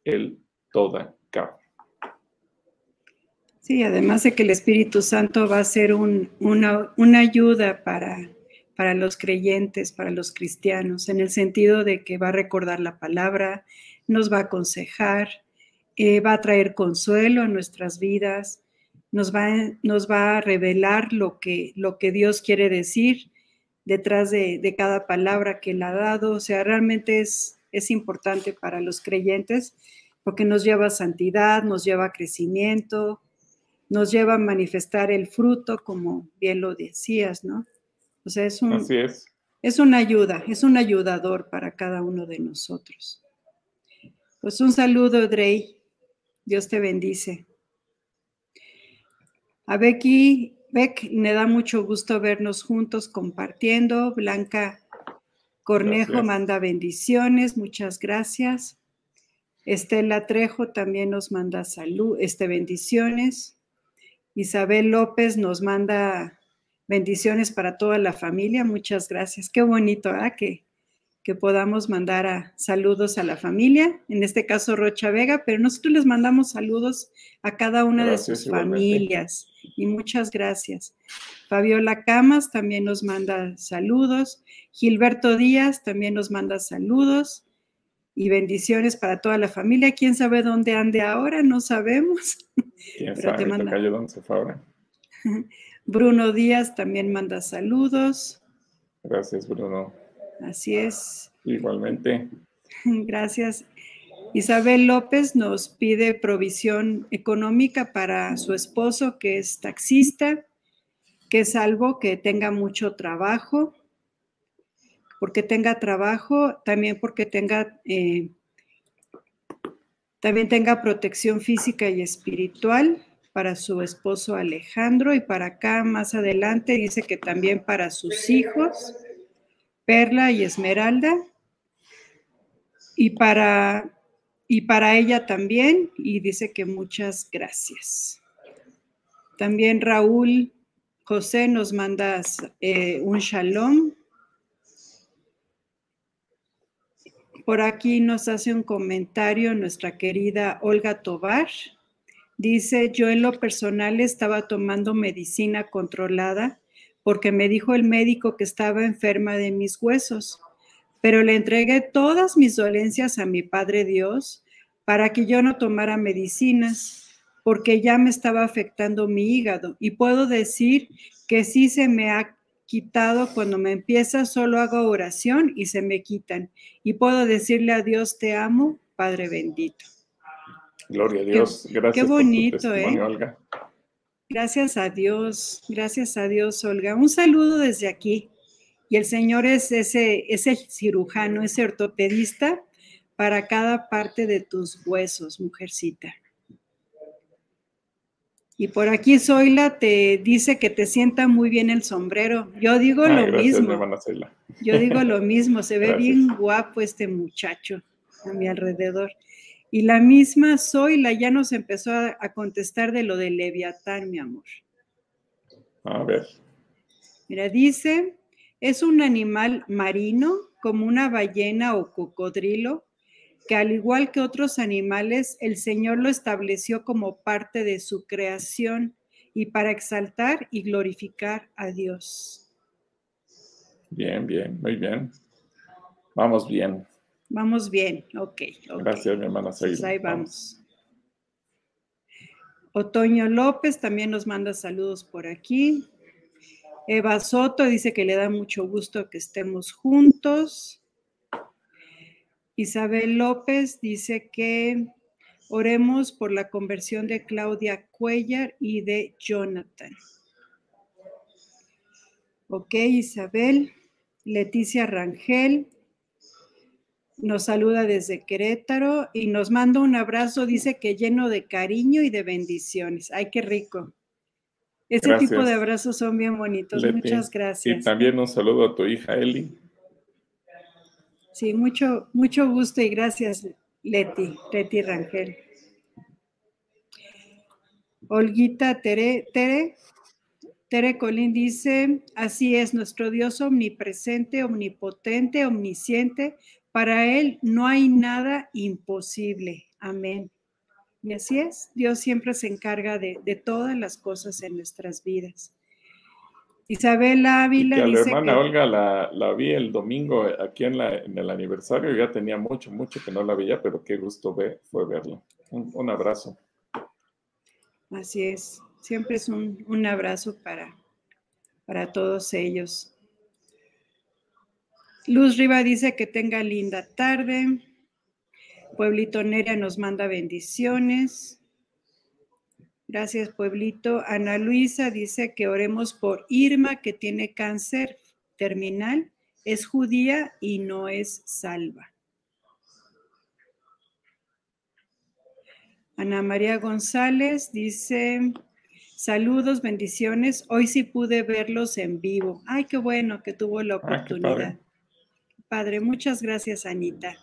el toda carne. Sí, además de que el Espíritu Santo va a ser una, una ayuda para para los creyentes, para los cristianos, en el sentido de que va a recordar la palabra, nos va a aconsejar, eh, va a traer consuelo a nuestras vidas, nos va, nos va a revelar lo que, lo que Dios quiere decir detrás de, cada palabra que Él ha dado. O sea, realmente es, es importante para los creyentes porque nos lleva a santidad, nos lleva a crecimiento, nos lleva a manifestar el fruto, como bien lo decías, ¿no? O sea, es, un, es. es una ayuda, es un ayudador para cada uno de nosotros. Pues un saludo, Drey. Dios te bendice. A Becky, Beck, me da mucho gusto vernos juntos compartiendo. Blanca Cornejo manda bendiciones, muchas gracias. Estela Trejo también nos manda salud, este, bendiciones. Isabel López nos manda Bendiciones para toda la familia. Muchas gracias. Qué bonito, ¿ah? Que, que podamos mandar a, saludos a la familia, en este caso Rocha Vega, pero nosotros les mandamos saludos a cada una de sus familias. Y muchas gracias. Fabiola Camas también nos manda saludos. Gilberto Díaz también nos manda saludos y bendiciones para toda la familia. ¿Quién sabe dónde ande ahora? No sabemos. ¿Quién sabe? Te manda... Bruno Díaz también manda saludos. Gracias, Bruno. Así es. Igualmente. Gracias. Isabel López nos pide provisión económica para su esposo, que es taxista, que es salvo, que tenga mucho trabajo, porque tenga trabajo, también porque tenga, eh, también tenga protección física y espiritual, para su esposo Alejandro y para acá más adelante dice que también para sus hijos, Perla y Esmeralda, y para, y para ella también, y dice que muchas gracias. También Raúl José nos manda eh, un shalom. Por aquí nos hace un comentario nuestra querida Olga Tobar. Dice, yo en lo personal estaba tomando medicina controlada porque me dijo el médico que estaba enferma de mis huesos, pero le entregué todas mis dolencias a mi Padre Dios para que yo no tomara medicinas, porque ya me estaba afectando mi hígado. Y puedo decir que sí se me ha quitado cuando me empieza, solo hago oración y se me quitan. Y puedo decirle a Dios, te amo, Padre bendito. Gloria a Dios. Gracias. Qué bonito, ¿eh? Olga. Gracias a Dios, gracias a Dios, Olga. Un saludo desde aquí. Y el Señor es ese, ese cirujano, ese ortopedista para cada parte de tus huesos, mujercita. Y por aquí Zoila te dice que te sienta muy bien el sombrero. Yo digo lo mismo. Yo digo lo mismo, se ve bien guapo este muchacho a mi alrededor. Y la misma Zoila ya nos empezó a, contestar de lo de Leviatán, mi amor. A ver. Mira, dice, es un animal marino como una ballena o cocodrilo, que al igual que otros animales, el Señor lo estableció como parte de su creación y para exaltar y glorificar a Dios. Bien, bien, muy bien. Vamos bien. Vamos bien, ok. Gracias, mi hermana pues ahí vamos. Otoño López también nos manda saludos por aquí. Eva Soto dice que le da mucho gusto que estemos juntos. Isabel López dice que Oremos por la conversión de Claudia Cuellar y de Jonathan. Ok, Isabel. Leticia Rangel nos saluda desde Querétaro y nos manda un abrazo, dice que lleno de cariño y de bendiciones. Ay, qué rico. Ese tipo de abrazos son bien bonitos. Muchas gracias. Y también un saludo a tu hija Eli. Sí, mucho, mucho gusto y gracias, Leti, Leti Rangel. Olguita Tere, Tere, Tere Colín dice, así es, nuestro Dios omnipresente, omnipotente, omnisciente, para Él no hay nada imposible. Amén. Y así es, Dios siempre se encarga de, todas las cosas en nuestras vidas. Isabel Ávila. Y la hermana Olga la, vi el domingo aquí en, el aniversario, ya tenía mucho, mucho que no la veía, pero qué gusto fue verla. un abrazo. Así es. Siempre es un, abrazo para, para todos ellos. Luz Riva dice que tenga linda tarde. Pueblito Neria nos manda bendiciones. Gracias, Pueblito. Ana Luisa dice que oremos por Irma, que tiene cáncer terminal, es judía y no es salva. Ana María González dice, saludos, bendiciones. Hoy sí pude verlos en vivo. Ay, qué bueno que tuvo la ah, oportunidad. padre. muchas gracias, Anita.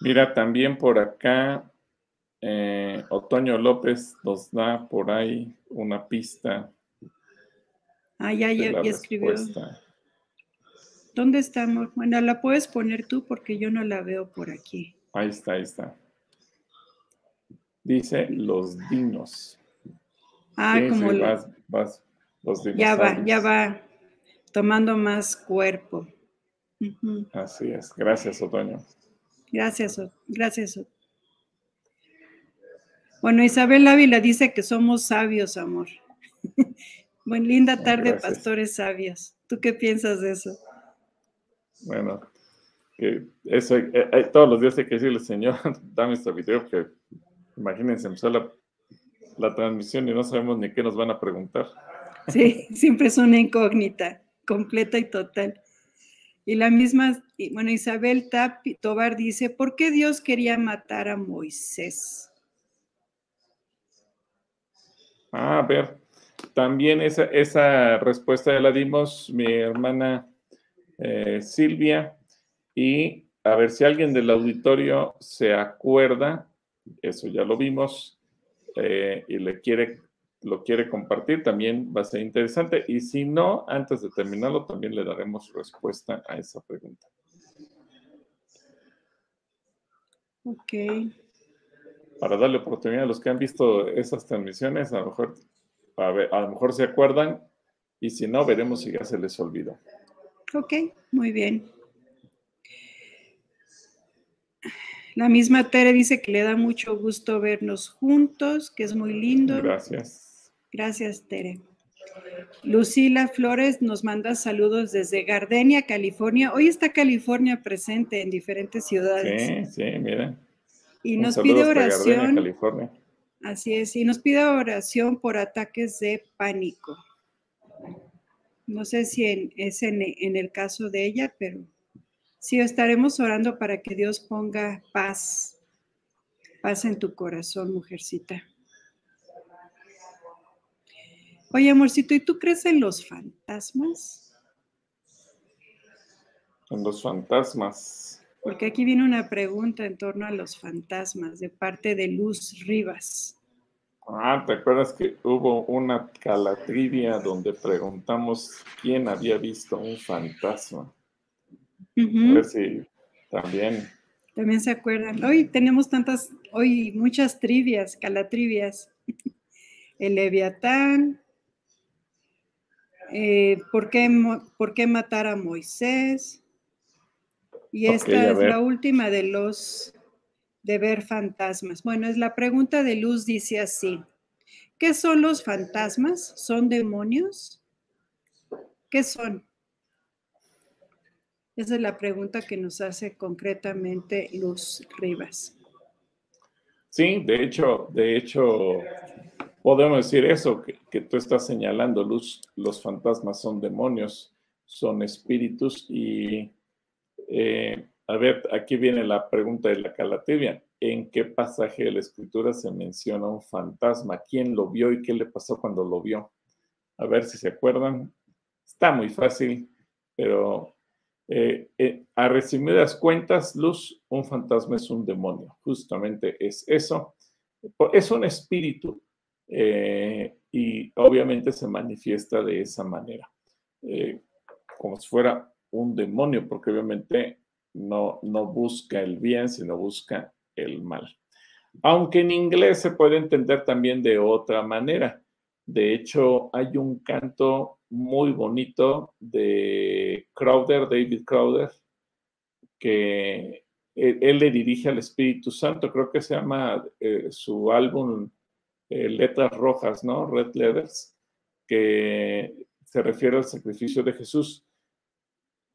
Mira, también por acá, eh, Otoño López nos da por ahí una pista. Ah, ya, ya, ya escribió. ¿Dónde estamos? Bueno, la puedes poner tú porque yo no la veo por aquí. Ahí está, ahí está. Dice los dinos. Ah, como los Ya va, ya va tomando más cuerpo. Así es. Gracias, Otoño. Gracias, gracias. Bueno, Isabel Ávila dice que somos sabios, amor. Buen linda tarde, pastores sabios. ¿Tú qué piensas de eso? Bueno, que eso eh, todos los días hay que decirle, Señor, dame este video que Imagínense, empezó la, la transmisión y no sabemos ni qué nos van a preguntar. Sí, siempre es una incógnita, completa y total. Y la misma, bueno, Isabel Tobar dice, ¿por qué Dios quería matar a Moisés? Ah, a ver, también esa, esa respuesta ya la dimos mi hermana eh, Silvia y a ver si alguien del auditorio se acuerda eso ya lo vimos, eh, y le quiere, lo quiere compartir, también va a ser interesante. Y si no, antes de terminarlo, también le daremos respuesta a esa pregunta. Ok. Para darle oportunidad a los que han visto esas transmisiones, a lo mejor, a, a lo mejor se acuerdan, y si no, veremos si ya se les olvidó. Ok, muy bien. La misma Tere dice que le da mucho gusto vernos juntos, que es muy lindo. Gracias. Gracias, Tere. Lucila Flores nos manda saludos desde Gardenia, California. Hoy está California presente en diferentes ciudades. Sí, sí, mira. Y nos pide oración. California. Así es, y nos pide oración por ataques de pánico. No sé si es en el caso de ella, pero Sí, estaremos orando para que Dios ponga paz, paz en tu corazón, mujercita. Oye, amorcito, ¿y tú crees en los fantasmas? En los fantasmas. Porque aquí viene una pregunta en torno a los fantasmas de parte de Luz Rivas. Ah, ¿te acuerdas que hubo una calatrivia donde preguntamos quién había visto un fantasma? A ver si también. También se acuerdan. Hoy tenemos tantas, hoy muchas trivias, calatrivias. El Leviatán. Eh, ¿por, qué, ¿Por qué matar a Moisés? Y esta es la última de los de ver fantasmas. Bueno, es la pregunta de Luz, dice así. ¿Qué son los fantasmas? ¿Son demonios? ¿Qué son? Esa es la pregunta que nos hace concretamente Luz Rivas. Sí, de hecho, de hecho, podemos decir eso, que, tú estás señalando, Luz, los fantasmas son demonios, son espíritus y, eh, a ver, aquí viene la pregunta de la calatibia. ¿En qué pasaje de la escritura se menciona un fantasma? ¿Quién lo vio y qué le pasó cuando lo vio? A ver si se acuerdan. Está muy fácil, pero eh, eh, a resumidas cuentas, Luz, un fantasma es un demonio. Justamente es eso. Es un espíritu eh, y obviamente se manifiesta de esa manera, como si fuera un demonio, porque obviamente no, no busca el bien, sino busca el mal. Aunque en inglés se puede entender también de otra manera. De hecho, hay un canto muy bonito de Crowder, David Crowder, que él, le dirige al Espíritu Santo, creo que se llama eh, su álbum eh, Letras Rojas, ¿no? Red Letters, que se refiere al sacrificio de Jesús.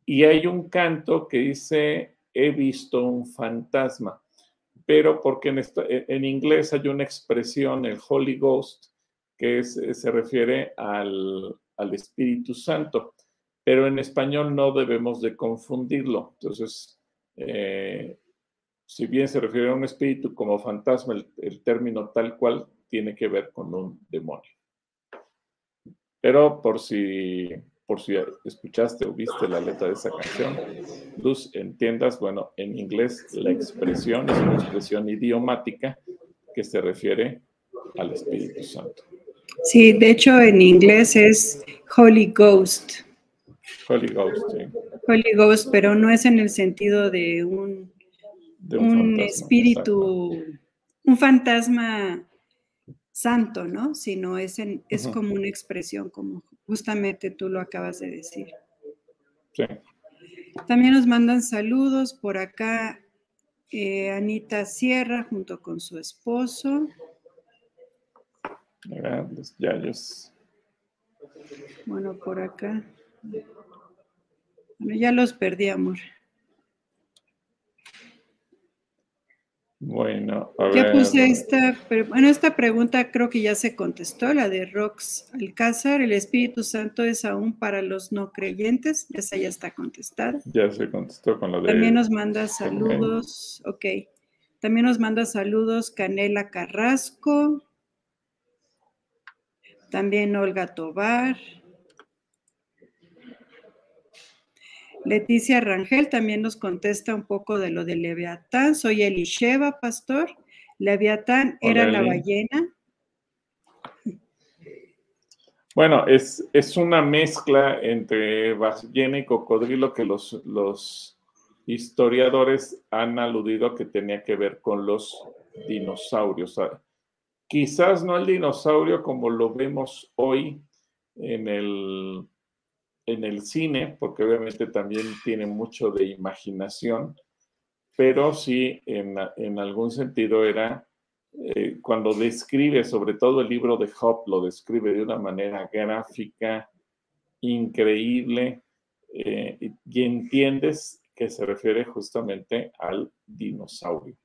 Y hay un canto que dice, he visto un fantasma, pero porque en, en inglés hay una expresión, el Holy Ghost, que se refiere al, Espíritu Santo, pero en español no debemos de confundirlo. Entonces, eh, si bien se refiere a un espíritu como fantasma, el, término tal cual tiene que ver con un demonio. Pero por si, por si escuchaste o viste la letra de esa canción, Luz, entiendas, bueno, en inglés la expresión es una expresión idiomática que se refiere al Espíritu Santo. Sí, de hecho en inglés es Holy Ghost. Holy Ghost, sí. Holy Ghost, pero no es en el sentido de un, un, espíritu, un fantasma santo, ¿no? Sino es, en, es como una expresión, como justamente tú lo acabas de decir. Sí. También nos mandan saludos por acá. Eh, Anita Sierra junto con su esposo. Los yayos. Bueno, por acá. Bueno, ya los perdí, amor. Bueno, a ya puse esta, bueno, esta pregunta creo que ya se contestó, la de Rox Alcázar, ¿el Espíritu Santo es aún para los no creyentes? Esa ya está contestada. Ya se contestó con la de... También nos manda saludos, ok. También nos manda saludos Canela Carrasco, también Olga Tobar. Leticia Rangel también nos contesta un poco de lo de Leviatán. Soy Elisheva, pastor. Leviatán era la ballena. Bueno, es, es, una mezcla entre ballena y cocodrilo que los, los historiadores han aludido que tenía que ver con los dinosaurios. Quizás no el dinosaurio como lo vemos hoy en el, en el cine, porque obviamente también tiene mucho de imaginación, pero sí en, algún sentido era eh, cuando describe, sobre todo el libro de Job, lo describe de una manera gráfica, increíble, eh, y entiendes que se refiere justamente al dinosaurio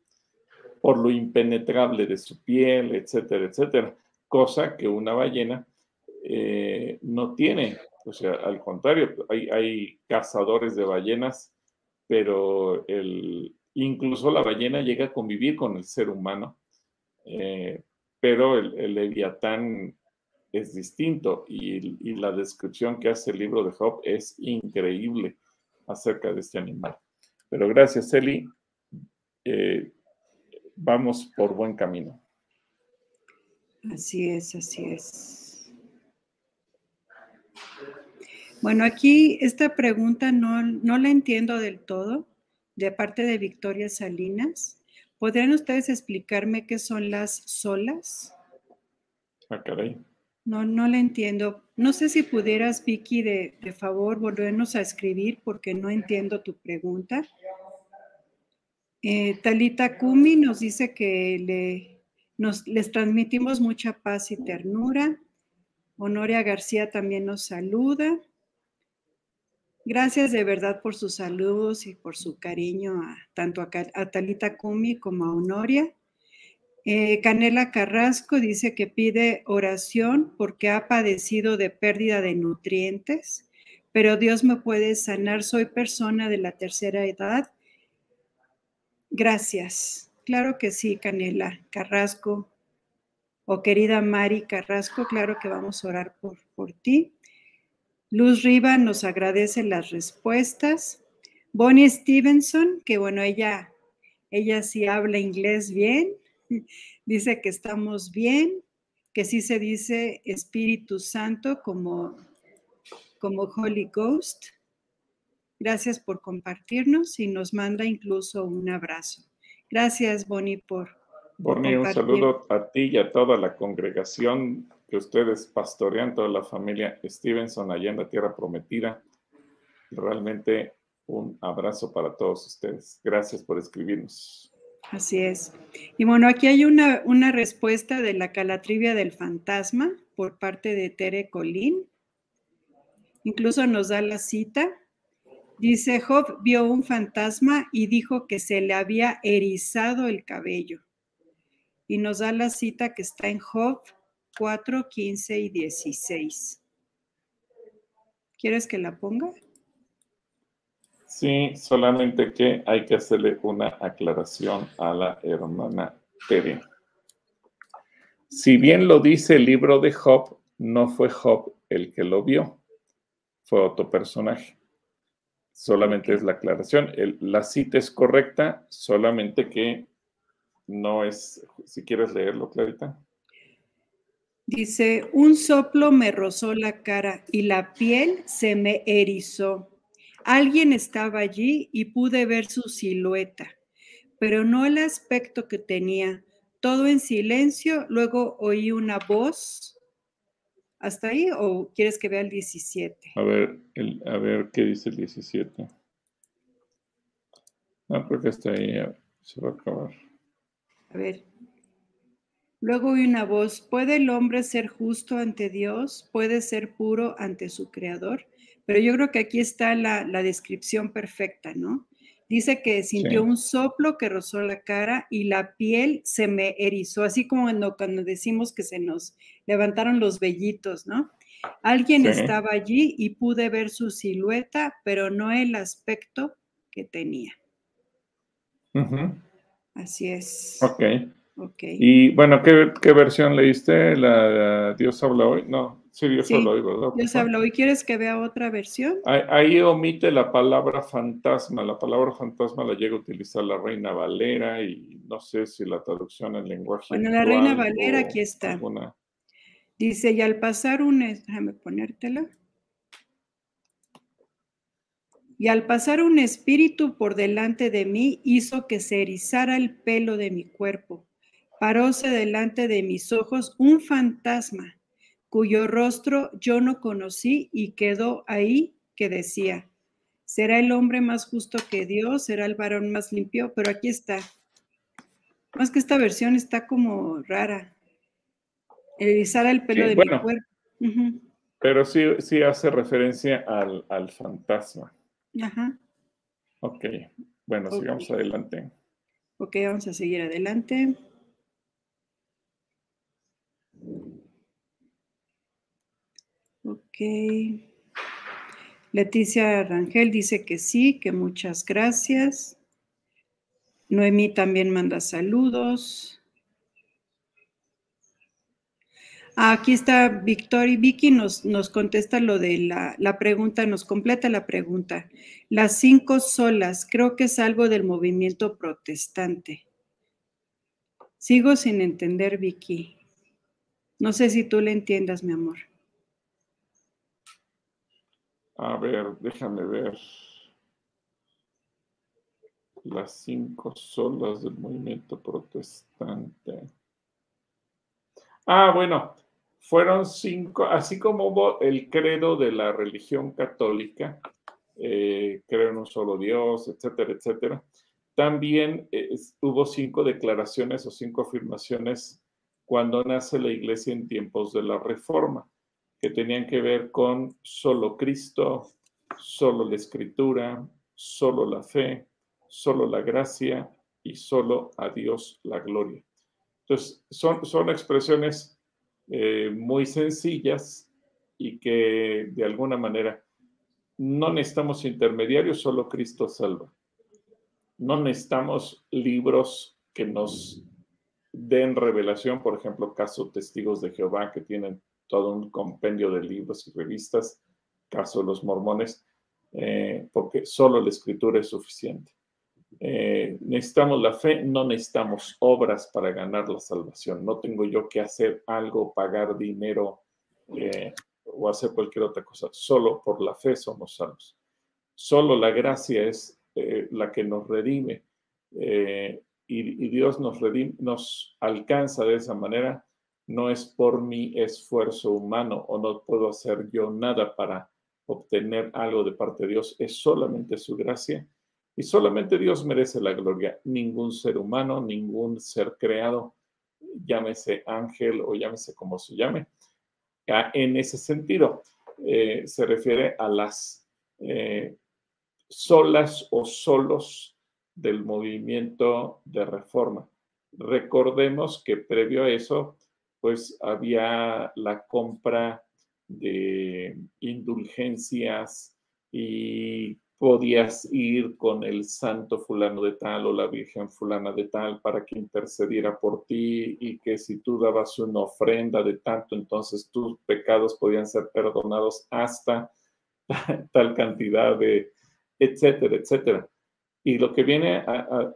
por lo impenetrable de su piel, etcétera, etcétera, cosa que una ballena eh, no tiene. O sea, al contrario, hay, cazadores de ballenas, pero el, incluso la ballena llega a convivir con el ser humano, eh, pero el, leviatán es distinto y, la descripción que hace el libro de Job es increíble acerca de este animal. Pero gracias, Eli. Eh, vamos por buen camino. Así es, así es. Bueno, aquí esta pregunta no, no la entiendo del todo, de parte de Victoria Salinas. ¿Podrían ustedes explicarme qué son las solas? Ah, caray. No, no la entiendo. No sé si pudieras, Vicky, de, de favor, volvernos a escribir porque no entiendo tu pregunta. Eh, Talita Kumi nos dice que le, nos, les transmitimos mucha paz y ternura. Honoria García también nos saluda. Gracias de verdad por sus saludos y por su cariño a, tanto a, Talita Kumi como a Honoria. Eh, Canela Carrasco dice que pide oración porque ha padecido de pérdida de nutrientes, pero Dios me puede sanar. Soy persona de la tercera edad. Gracias. Claro que sí, Canela Carrasco. O querida Mari Carrasco, claro que vamos a orar por, por ti. Luz Riva nos agradece las respuestas. Bonnie Stevenson, que bueno, ella, ella sí habla inglés bien, dice que estamos bien, que sí se dice Espíritu Santo como, como Holy Ghost. Gracias por compartirnos y nos manda incluso un abrazo. Gracias, Bonnie, por. Bonnie, un saludo a ti y a toda la congregación que ustedes pastorean, toda la familia Stevenson allá en la Tierra Prometida. Realmente un abrazo para todos ustedes. Gracias por escribirnos. Así es. Y bueno, aquí hay una, una respuesta de la calatrivia del fantasma por parte de Tere Colín. Incluso nos da la cita. Dice, Job vio un fantasma y dijo que se le había erizado el cabello. Y nos da la cita que está en Job 4, 15 y 16. ¿Quieres que la ponga? Sí, solamente que hay que hacerle una aclaración a la hermana Tere. Si bien lo dice el libro de Job, no fue Job el que lo vio, fue otro personaje. Solamente es la aclaración. la cita es correcta, solamente que no es, si quieres leerlo, Clarita. Dice, un soplo me rozó la cara y la piel se me erizó. Alguien estaba allí y pude ver su silueta, pero no el aspecto que tenía. Todo en silencio, luego oí una voz. ¿Hasta ahí o quieres que vea el 17? A ver, a ver qué dice el 17. No, creo que está ahí. Se va a acabar. A ver. Luego oí una voz, ¿puede el hombre ser justo ante Dios? ¿Puede ser puro ante su creador? Pero yo creo que aquí está la, descripción perfecta, ¿no? Dice que sintió un soplo que rozó la cara y la piel se me erizó, así como cuando, cuando decimos que se nos levantaron los vellitos, ¿no? Alguien estaba allí y pude ver su silueta, pero no el aspecto que tenía. Así es. Ok. Okay. Y bueno, ¿qué, ¿qué, versión leíste? ¿La Dios habla hoy? No, Sí, Dios sí, habla Dios habla hoy. ¿Quieres que vea otra versión? Ahí, omite la palabra fantasma. La palabra fantasma la llega a utilizar la Reina Valera y no sé si la traducción en lenguaje. Bueno, la Reina Valera aquí está. Dice, y al pasar un... Déjame ponértela. Y al pasar un espíritu por delante de mí, hizo que se erizara el pelo de mi cuerpo. Paróse delante de mis ojos un fantasma cuyo rostro yo no conocí y quedó ahí que decía, será el hombre más justo que Dios, será el varón más limpio, pero aquí está. Más que esta versión está como rara. Erizar el pelo de mi cuerpo. Pero sí, sí hace referencia al, al fantasma. Ajá. Ok, bueno, sigamos adelante. Ok, vamos a seguir adelante. Ok. Leticia Rangel dice que sí, que muchas gracias. Noemí también manda saludos. Aquí está Victoria Vicky, nos, nos contesta lo de la, la, pregunta, nos completa la pregunta. Las cinco solas, creo que es algo del movimiento protestante. Sigo sin entender, Vicky. No sé si tú le entiendas, mi amor. A ver, déjame ver. Las cinco solas del movimiento protestante. Ah, bueno, fueron cinco, así como hubo el credo de la religión católica, eh, creo en un solo Dios, etcétera, etcétera. También eh, hubo cinco declaraciones o cinco afirmaciones cuando nace la iglesia en tiempos de la reforma que tenían que ver con solo Cristo, solo la escritura, solo la fe, solo la gracia y solo a Dios la gloria. Entonces, son, son expresiones eh, muy sencillas y que de alguna manera no necesitamos intermediarios, solo Cristo salva. No necesitamos libros que nos den revelación, por ejemplo, caso Testigos de Jehová, que tienen todo un compendio de libros y revistas, caso los mormones, eh, porque solo la escritura es suficiente. Eh, necesitamos la fe, no necesitamos obras para ganar la salvación. No tengo yo que hacer algo, pagar dinero eh, o hacer cualquier otra cosa. Solo por la fe somos salvos. Solo la gracia es la que nos redime y, Dios nos, nos alcanza de esa manera. No es por mi esfuerzo humano o no puedo hacer yo nada para obtener algo de parte de Dios. Es solamente su gracia y solamente Dios merece la gloria, ningún ser humano, ningún ser creado, llámese ángel o llámese como se llame. Ah, en ese sentido, eh, se refiere a las eh, solas o solos del movimiento de reforma. Recordemos que previo a eso, pues había la compra de indulgencias y podías ir con el santo fulano de tal o la virgen fulana de tal para que intercediera por ti y que si tú dabas una ofrenda de tanto, entonces tus pecados podían ser perdonados hasta tal cantidad de, etcétera, etcétera. Y lo que viene a,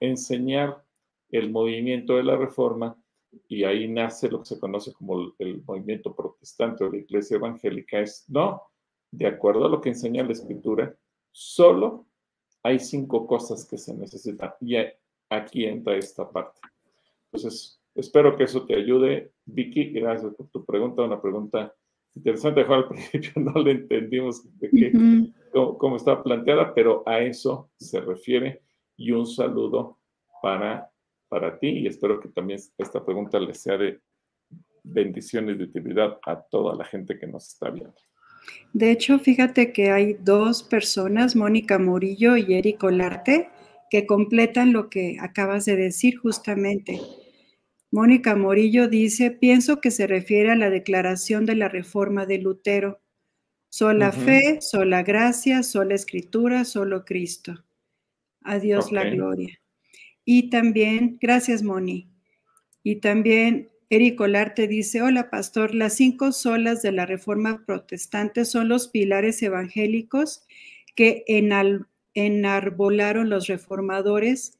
enseñar el movimiento de la reforma, y ahí nace lo que se conoce como el movimiento protestante o la iglesia evangélica, es no, de acuerdo a lo que enseña la escritura, Solo hay cinco cosas que se necesitan y aquí entra esta parte. Entonces, espero que eso te ayude. Vicky, gracias por tu pregunta, una pregunta interesante. al principio no le entendimos de qué, cómo, está planteada, pero a eso se refiere. Y un saludo para, para ti y espero que también esta pregunta le sea de bendición y de utilidad a toda la gente que nos está viendo. De hecho, fíjate que hay dos personas, Mónica Morillo y Eric Olarte, que completan lo que acabas de decir justamente. Mónica Morillo dice, pienso que se refiere a la declaración de la reforma de Lutero. Sola fe, sola gracia, sola escritura, solo Cristo. A Dios la gloria. Y también, gracias Moni. Y también Eric Olarte dice, hola pastor, las cinco solas de la Reforma Protestante son los pilares evangélicos que enarbolaron los reformadores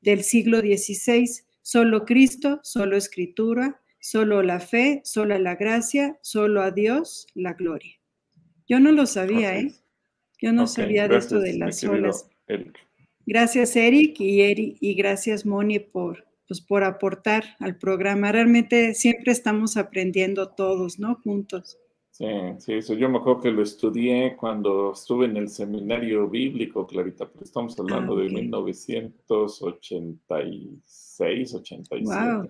del siglo XVI. Solo Cristo, solo Escritura, solo la fe, solo la gracia, solo a Dios la gloria. Yo no lo sabía, ¿eh? Yo no sabía de esto de las solas. Gracias, Eric, y, Eric, y gracias, Moni, por, pues por aportar al programa. Realmente siempre estamos aprendiendo todos, ¿no? Juntos. Sí, sí, eso yo me acuerdo que lo estudié cuando estuve en el seminario bíblico, Clarita, pero estamos hablando de 1986, 87. Wow.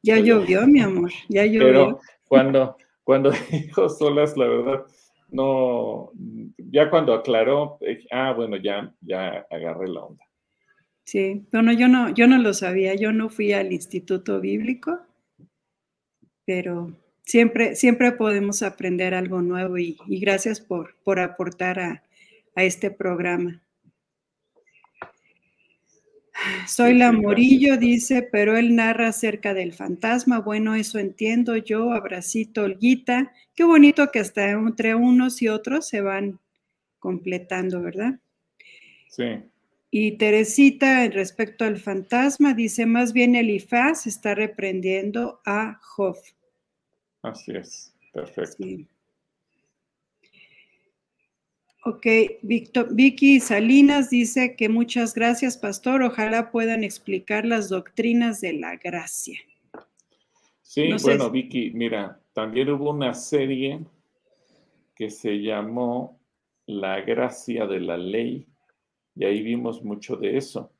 Ya llovió, mi amor, ya llovió. Pero cuando, cuando dijo solas, la verdad, no, ya cuando aclaró, ah, bueno, ya, ya agarré la onda. Sí, bueno, yo no, yo no lo sabía, yo no fui al Instituto Bíblico, pero siempre, siempre podemos aprender algo nuevo y, gracias por, por aportar a, este programa. Soy la Morillo, dice, pero él narra acerca del fantasma. Bueno, eso entiendo yo. Abracito, Olguita. Qué bonito que hasta entre unos y otros se van completando, ¿verdad? Sí. Y Teresita, respecto al fantasma, dice, más bien Elifaz está reprendiendo a Job. Así es, perfecto. Ok, Vicky Salinas dice que muchas gracias, pastor. Ojalá puedan explicar las doctrinas de la gracia. Sí, bueno, Vicky, mira, también hubo una serie que se llamó La gracia de la ley y ahí vimos mucho de eso.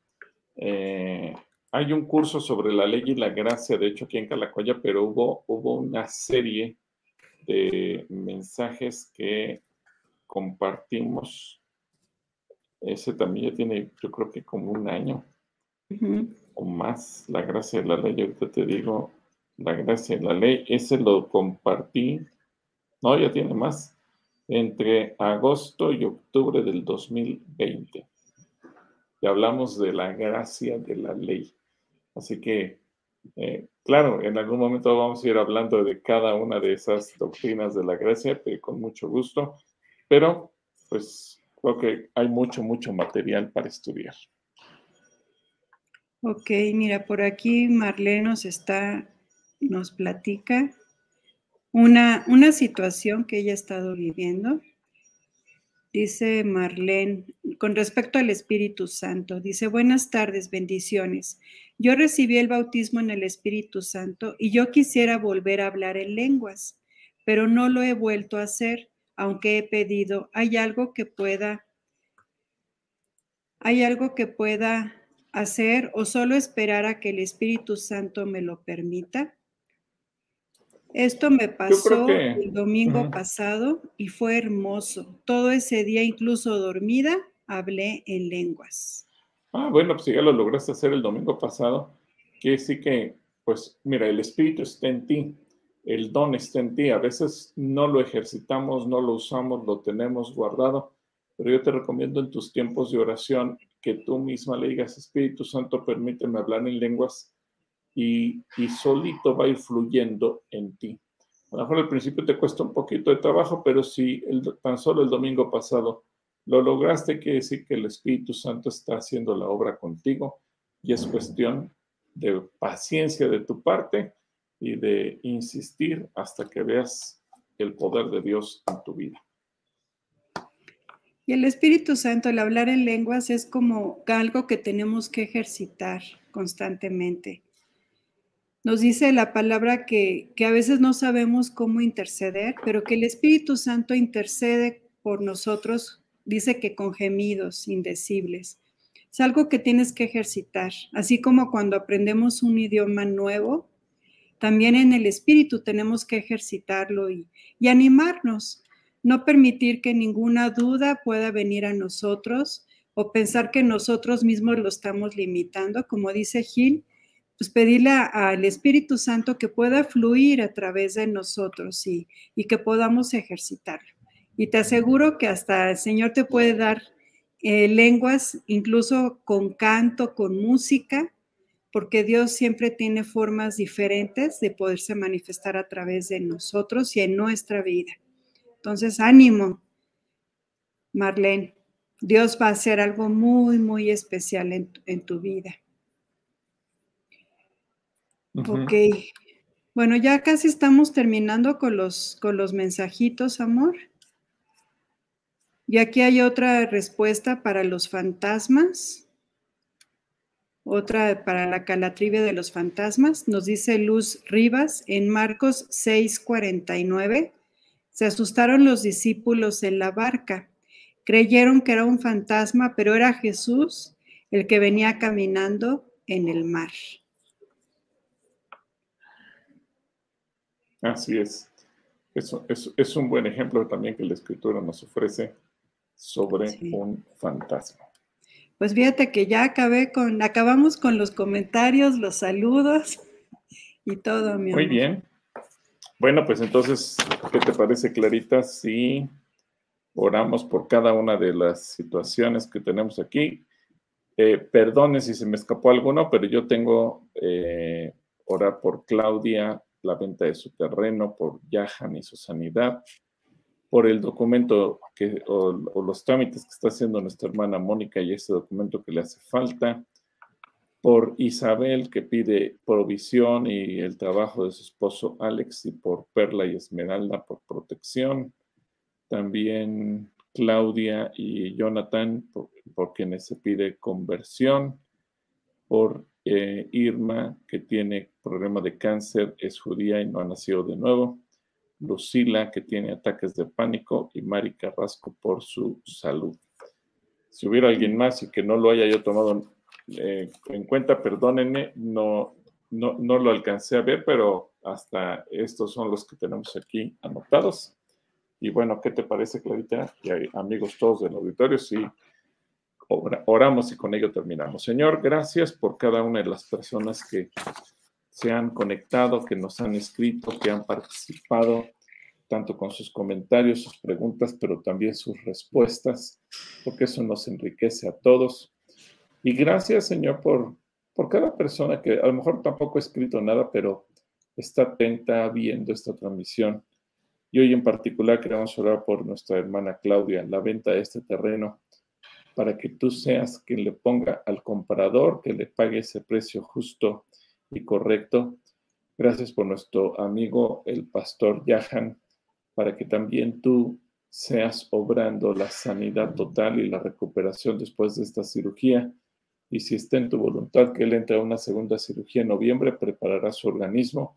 Eh, hay un curso sobre la ley y la gracia, de hecho, aquí en Calacoya, pero hubo, hubo una serie de mensajes que compartimos. Ese también ya tiene, yo creo que como un año. o más, la gracia de la ley, ahorita te digo, la gracia de la ley, ese lo compartí, no, ya tiene más, entre agosto y octubre del 2020. Y hablamos de la gracia de la ley. Así que, eh, claro, en algún momento vamos a ir hablando de cada una de esas doctrinas de la gracia, pero con mucho gusto. Pero, pues, creo que hay mucho, mucho material para estudiar. Ok, mira, por aquí Marlene nos está, nos platica una, una situación que ella ha estado viviendo. Dice Marlene, con respecto al Espíritu Santo, dice, buenas tardes, bendiciones. Yo recibí el bautismo en el Espíritu Santo y yo quisiera volver a hablar en lenguas, pero no lo he vuelto a hacer, aunque he pedido. ¿Hay algo que pueda, hay algo que pueda hacer o solo esperar a que el Espíritu Santo me lo permita? Esto me pasó el domingo pasado y fue hermoso. Todo ese día, incluso dormida, hablé en lenguas. Ah, bueno, pues ya lo lograste hacer el domingo pasado, que sí que, pues mira, el Espíritu está en ti, el don está en ti. A veces no lo ejercitamos, no lo usamos, lo tenemos guardado, pero yo te recomiendo en tus tiempos de oración que tú misma le digas, Espíritu Santo, permíteme hablar en lenguas y, solito va a ir fluyendo en ti. A lo mejor al principio te cuesta un poquito de trabajo, pero si tan solo el domingo pasado lo lograste, quiere decir que el Espíritu Santo está haciendo la obra contigo y es cuestión de paciencia de tu parte y de insistir hasta que veas el poder de Dios en tu vida. Y el Espíritu Santo, el hablar en lenguas es como algo que tenemos que ejercitar constantemente. Nos dice la palabra que, que, a veces no sabemos cómo interceder, pero que el Espíritu Santo intercede por nosotros, dice que con gemidos indecibles. Es algo que tienes que ejercitar, así como cuando aprendemos un idioma nuevo, también en el Espíritu tenemos que ejercitarlo y, animarnos no permitir que ninguna duda pueda venir a nosotros o pensar que nosotros mismos lo estamos limitando, como dice Gil, pues pedirle al Espíritu Santo que pueda fluir a través de nosotros y, y, que podamos ejercitarlo. Y te aseguro que hasta el Señor te puede dar eh, lenguas, incluso con canto, con música, porque Dios siempre tiene formas diferentes de poderse manifestar a través de nosotros y en nuestra vida. Entonces, ánimo, Marlene. Dios va a hacer algo muy, muy especial en, tu vida. Ok. Bueno, ya casi estamos terminando con los, con los mensajitos, amor. Y aquí hay otra respuesta para los fantasmas. Otra para la calatrivia de los fantasmas. Nos dice Luz Rivas en Marcos 6:49. Se asustaron los discípulos en la barca. Creyeron que era un fantasma, pero era Jesús el que venía caminando en el mar. Así es. Eso es, un buen ejemplo también que la escritura nos ofrece sobre un fantasma. Pues fíjate que ya acabé con, acabamos con los comentarios, los saludos y todo, mi amor. Muy bien. Bueno, pues entonces, ¿qué te parece, Clarita, si oramos por cada una de las situaciones que tenemos aquí? Eh, perdone si se me escapó alguno, pero yo tengo eh, orar por Claudia, la venta de su terreno, por Yahan y su sanidad, por el documento que, o, los trámites que está haciendo nuestra hermana Mónica y ese documento que le hace falta, por Isabel que pide provisión y el trabajo de su esposo Alex y por Perla y Esmeralda por protección. También Claudia y Jonathan por, quienes se pide conversión. Por eh, Irma que tiene problema de cáncer, es judía y no ha nacido de nuevo. Lucila que tiene ataques de pánico y Mari Carrasco por su salud. Si hubiera alguien más y que no lo haya yo tomado eh, en cuenta, perdónenme, no, no, no, lo alcancé a ver, pero hasta estos son los que tenemos aquí anotados. Y bueno, ¿qué te parece, Clarita? Y amigos todos del auditorio, si oramos y con ello terminamos. Señor, gracias por cada una de las personas que se han conectado, que nos han escrito, que han participado, tanto con sus comentarios, sus preguntas, pero también sus respuestas, porque eso nos enriquece a todos. Y gracias, Señor, por, por cada persona que a lo mejor tampoco ha escrito nada, pero está atenta viendo esta transmisión. Y hoy en particular queremos orar por nuestra hermana Claudia, la venta de este terreno para que tú seas quien le ponga al comprador que le pague ese precio justo y correcto. Gracias por nuestro amigo el pastor Yahan, para que también tú seas obrando la sanidad total y la recuperación después de esta cirugía. Y si está en tu voluntad que él entre a una segunda cirugía en noviembre, preparará su organismo,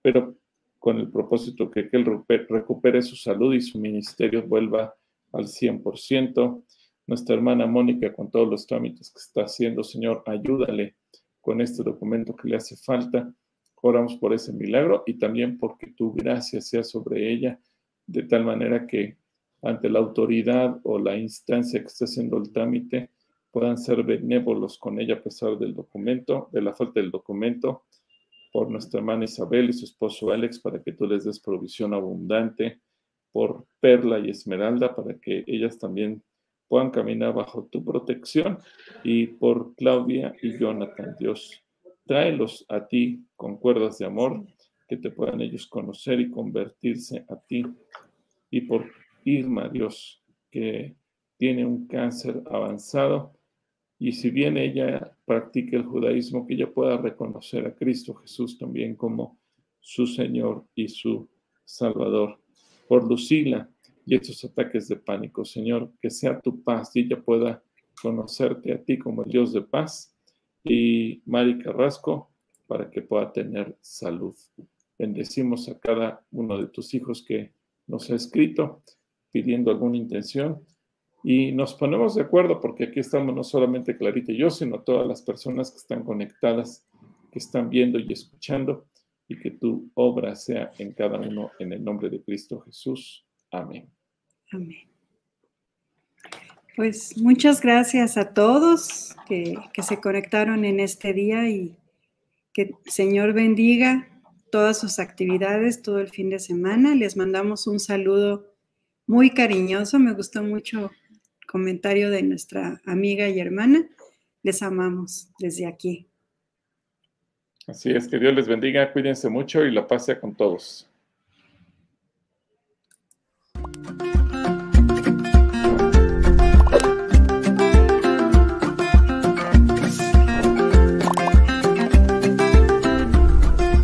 pero con el propósito que, que él recupere su salud y su ministerio vuelva al 100% nuestra hermana Mónica con todos los trámites que está haciendo. Señor, ayúdale con este documento que le hace falta. Oramos por ese milagro y también porque tu gracia sea sobre ella, de tal manera que ante la autoridad o la instancia que esté haciendo el trámite, puedan ser benévolos con ella a pesar del documento, de la falta del documento, por nuestra hermana Isabel y su esposo Alex, para que tú les des provisión abundante, por Perla y Esmeralda, para que ellas también puedan caminar bajo tu protección y por Claudia y Jonathan, Dios. Tráelos a ti con cuerdas de amor, que te puedan ellos conocer y convertirse a ti. Y por Irma, Dios, que tiene un cáncer avanzado, y si bien ella practica el judaísmo, que ella pueda reconocer a Cristo Jesús también como su Señor y su Salvador. Por Lucila, y estos ataques de pánico. Señor, que sea tu paz y ella pueda conocerte a ti como el Dios de paz y Mari Carrasco para que pueda tener salud. Bendecimos a cada uno de tus hijos que nos ha escrito pidiendo alguna intención y nos ponemos de acuerdo porque aquí estamos no solamente Clarita y yo, sino todas las personas que están conectadas, que están viendo y escuchando y que tu obra sea en cada uno en el nombre de Cristo Jesús. Amén. Amén. Pues muchas gracias a todos que, se conectaron en este día y que el Señor bendiga todas sus actividades todo el fin de semana. Les mandamos un saludo muy cariñoso. Me gustó mucho el comentario de nuestra amiga y hermana. Les amamos desde aquí. Así es, que Dios les bendiga, cuídense mucho y la paz sea con todos.